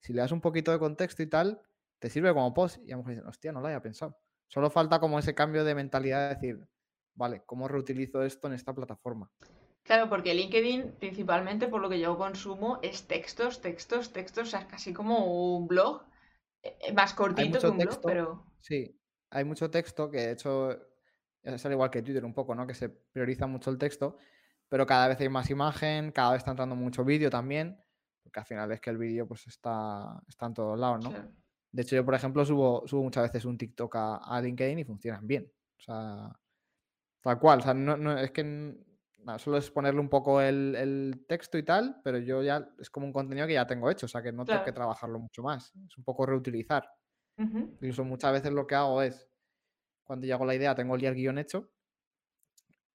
si le das un poquito de contexto y tal, te sirve como post. Y a lo mejor dicen, hostia, no lo había pensado. Solo falta como ese cambio de mentalidad de decir, vale, ¿cómo reutilizo esto en esta plataforma? Claro, porque LinkedIn, principalmente por lo que yo consumo, es textos, textos, textos, o sea, es casi como un blog, eh, eh, más cortito que un blog, pero Sí, hay mucho texto que de hecho es al igual que Twitter un poco, ¿no? Que se prioriza mucho el texto, pero cada vez hay más imagen, cada vez está entrando mucho vídeo también, porque al final es que el vídeo pues está, está en todos lados, ¿no? De hecho, yo, por ejemplo, subo, subo muchas veces un TikTok a, a LinkedIn y funcionan bien. O sea, tal cual. O sea, no, no- es que n- nada, solo es ponerle un poco el, el texto y tal, pero yo ya es como un contenido que ya tengo hecho, o sea, que no tengo que trabajarlo mucho más. Es un poco reutilizar. Incluso muchas veces lo que hago es, cuando ya hago la idea, tengo ya el guion hecho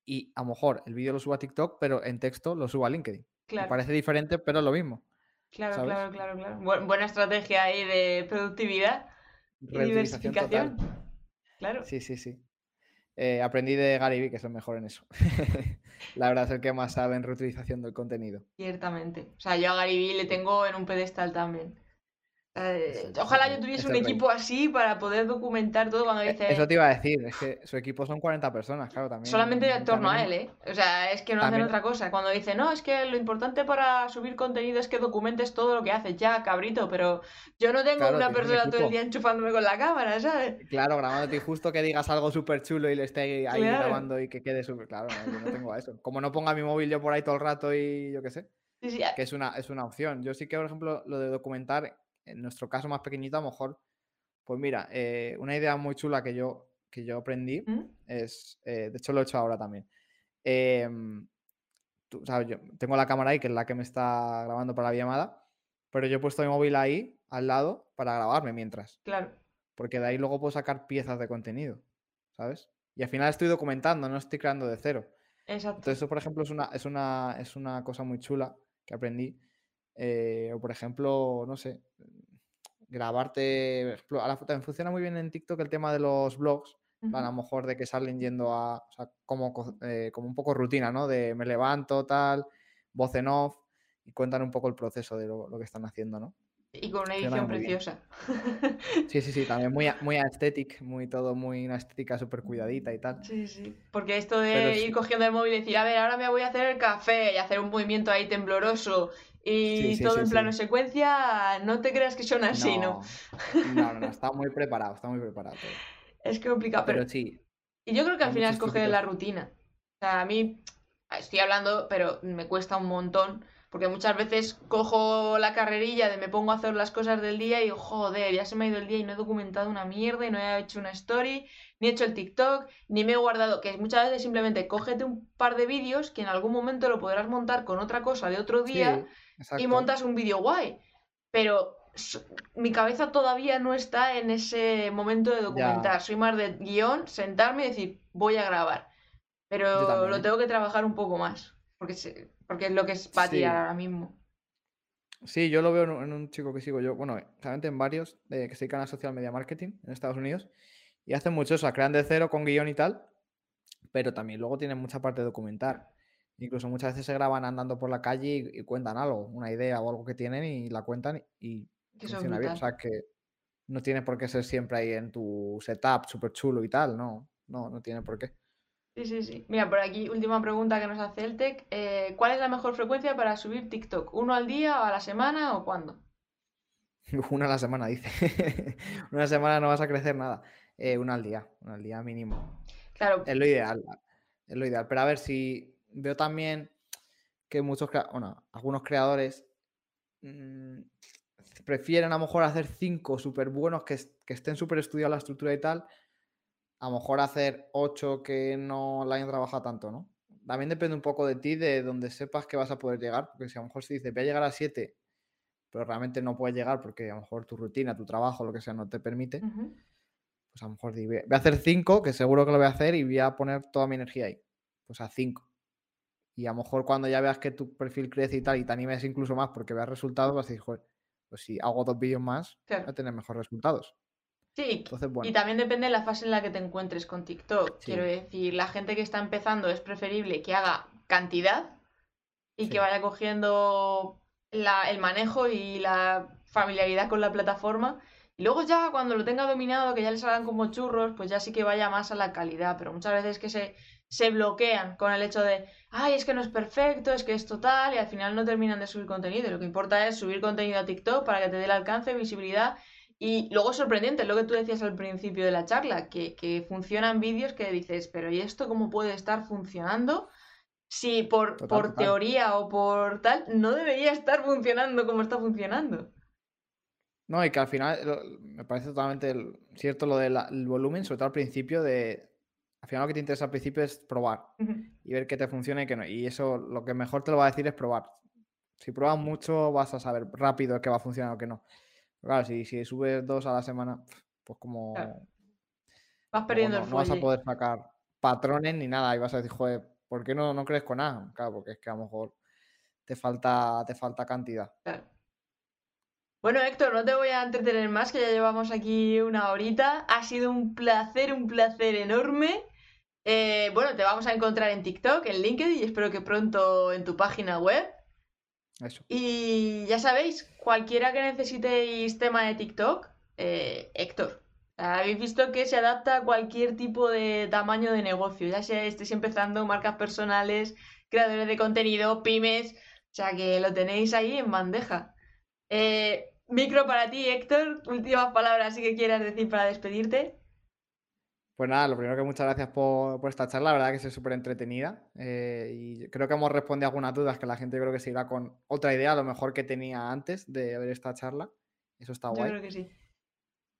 y a lo mejor el vídeo lo subo a TikTok, pero en texto lo subo a LinkedIn. Me parece diferente, pero es lo mismo. Claro, ¿sabes? claro, claro, claro. Bu- buena estrategia ahí de productividad y total. diversificación. Claro. Sí, sí, sí. Eh, aprendí de Gary Vee, que es el mejor en eso. La verdad es el que más sabe en reutilización del contenido. Ciertamente. O sea, yo a Gary Vee le tengo en un pedestal también. Eh, ojalá yo tuviese es un equipo así para poder documentar todo cuando Eh, dice Eso te iba a decir, es que su equipo son 40 personas, claro, también. solamente en torno a él, ¿eh? O sea, es que no hacen otra cosa. Cuando dice, no, es que lo importante para subir contenido es que documentes todo lo que haces. Ya, cabrito, pero yo no tengo Claro, una persona todo el día enchufándome con la cámara, ¿sabes? Claro, grabándote y justo que digas algo súper chulo y le esté ahí Claro. grabando y que quede súper. Claro, no, yo no tengo a eso. Como no ponga mi móvil yo por ahí todo el rato y yo qué sé, Sí, sí, que es una, es una opción. Yo sí que, por ejemplo, lo de documentar, en nuestro caso más pequeñito, a lo mejor, pues mira, eh, una idea muy chula que yo, que yo aprendí ¿Mm? es, eh, de hecho lo he hecho ahora también. Em, tú sabes, yo tengo la cámara ahí, que es la que me está grabando para la llamada, pero yo he puesto mi móvil ahí, al lado, para grabarme mientras Claro. porque de ahí luego puedo sacar piezas de contenido, ¿sabes? Y al final estoy documentando, no estoy creando de cero. Exacto. Entonces eso, por ejemplo, es una, es una, es una cosa muy chula que aprendí. Eh, o por ejemplo, no sé, grabarte. ahora también funciona muy bien en TikTok el tema de los blogs. en plan, A lo mejor de que salen yendo a. O sea, como, co- eh, como un poco rutina, ¿no? De me levanto, tal, voz en off. Y cuentan un poco el proceso de lo, lo que están haciendo, ¿no? Y con una edición bien. preciosa. Sí, sí, sí, también muy, muy aesthetic, muy todo, muy una estética súper cuidadita y tal. Sí, sí. Porque esto de Pero ir sí. cogiendo el móvil y decir, a ver, ahora me voy a hacer el café y hacer un movimiento ahí tembloroso y Sí, todo sí, en sí. plano secuencia, no te creas que son así, ¿no? No, no, no, está muy preparado, está muy preparado todo. Es complicado, pero... Pero sí, Y yo creo que al final es muchos coger la rutina. O sea, a mí estoy hablando, pero me cuesta un montón. Porque muchas veces cojo la carrerilla de me pongo a hacer las cosas del día y digo, joder, ya se me ha ido el día y no he documentado una mierda y no he hecho una story, ni he hecho el TikTok, ni me he guardado. Que muchas veces simplemente cógete un par de vídeos que en algún momento lo podrás montar con otra cosa de otro sí, día y montas un vídeo guay. Pero mi cabeza todavía no está en ese momento de documentar. Soy más de guion, sentarme y decir, voy a grabar. Pero lo tengo que trabajar un poco más. Porque, se- porque es lo que es Sí. tirar ahora mismo. Sí, yo lo veo en un, chico que sigo yo, bueno, realmente en varios, eh, que se dedican a social media marketing en Estados Unidos, y hacen mucho eso, crean de cero con guion y tal, pero también luego tienen mucha parte de documentar. Incluso muchas veces se graban andando por la calle y, y cuentan algo, una idea o algo que tienen y la cuentan y funciona bien. O sea que no tiene por qué ser siempre ahí en tu setup súper chulo y tal, no, no, no tiene por qué. Sí, sí, sí. Mira, por aquí, última pregunta que nos hace el Tech. eh, ¿cuál es la mejor frecuencia para subir TikTok? ¿Uno al día o a la semana o cuándo? Una a la semana, dice. Una semana no vas a crecer nada. Eh, una al día, una al día mínimo. Claro, Es lo ideal, es lo ideal. Pero a ver si veo también que muchos, bueno, algunos creadores mm, prefieren a lo mejor hacer cinco súper buenos que, que estén súper estudiados la estructura y tal, a lo mejor hacer ocho que no la hayan trabajado tanto, ¿no? También depende un poco de ti, de donde sepas que vas a poder llegar, porque si a lo mejor si dices voy a llegar a siete, pero realmente no puedes llegar porque a lo mejor tu rutina, tu trabajo, lo que sea, no te permite, pues a lo mejor voy a voy hacer 5, que seguro que lo voy a hacer y voy a poner toda mi energía ahí. Pues a 5. Y a lo mejor cuando ya veas que tu perfil crece y tal, y te animes incluso más porque veas resultados, vas a decir, joder, pues si hago dos vídeos más, voy claro. a tener mejores resultados. Sí, Entonces, y también depende de la fase en la que te encuentres con TikTok. Quiero decir, la gente que está empezando es preferible que haga cantidad y que vaya cogiendo la- el manejo y la familiaridad con la plataforma. Y luego ya cuando lo tenga dominado, que ya le salgan como churros, pues ya sí que vaya más a la calidad. Pero muchas veces que se, se bloquean con el hecho de, ay, es que no es perfecto, es que es total, y al final no terminan de subir contenido. Y lo que importa es subir contenido a TikTok para que te dé el alcance, visibilidad. Y luego es sorprendente, lo que tú decías al principio de la charla, que, que funcionan vídeos que dices, pero ¿y esto cómo puede estar funcionando? Si por, total, por total. teoría o por tal, no debería estar funcionando como está funcionando. No, y que al final me parece totalmente cierto lo del volumen, sobre todo al principio de... Al final lo que te interesa al principio es probar y ver qué te funciona y qué no. Y eso lo que mejor te lo va a decir es probar. Si pruebas mucho vas a saber rápido qué va a funcionar o qué no. Pero claro, si, si subes dos a la semana, pues como Claro, vas perdiendo no, el no vas a fuelle. poder sacar patrones ni nada y vas a decir, joder, ¿por qué no, no crees con nada? Claro, porque es que a lo mejor te falta, te falta cantidad. Claro. Bueno, Héctor, no te voy a entretener más, que ya llevamos aquí una horita. Ha sido un placer, un placer enorme. Eh, bueno, te vamos a encontrar en TikTok, en LinkedIn y espero que pronto en tu página web. Eso. Y ya sabéis, cualquiera que necesitéis tema de TikTok, eh, Héctor. Habéis visto que se adapta a cualquier tipo de tamaño de negocio, ya sea estéis empezando, marcas personales, creadores de contenido, pymes, o sea que lo tenéis ahí en bandeja. Eh, micro para ti, Héctor, últimas palabras que quieras decir para despedirte. Pues nada, lo primero que muchas gracias por, por esta charla, la verdad que es súper entretenida eh, y creo que hemos respondido algunas dudas que la gente creo que se irá con otra idea, a lo mejor que tenía antes de ver esta charla. Eso está Yo guay. creo que sí.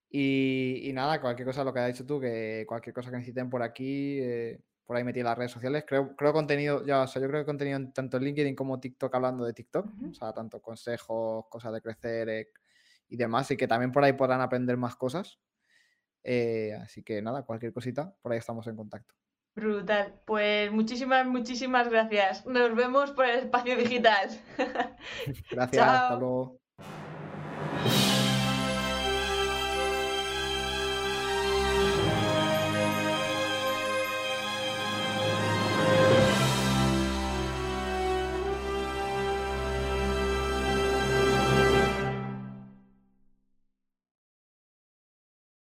Y, y nada, cualquier cosa, lo que has dicho tú, que cualquier cosa que necesiten por aquí, eh, por ahí metí en las redes sociales. Creo, creo contenido, ya, o sea, yo creo que contenido en tanto en LinkedIn como TikTok hablando de TikTok, o sea, tanto consejos, cosas de crecer eh, y demás, y que también por ahí podrán aprender más cosas. Eh, así que nada, cualquier cosita, por ahí estamos en contacto. Brutal. Pues muchísimas, muchísimas gracias. Nos vemos por el espacio digital. Gracias, hasta luego.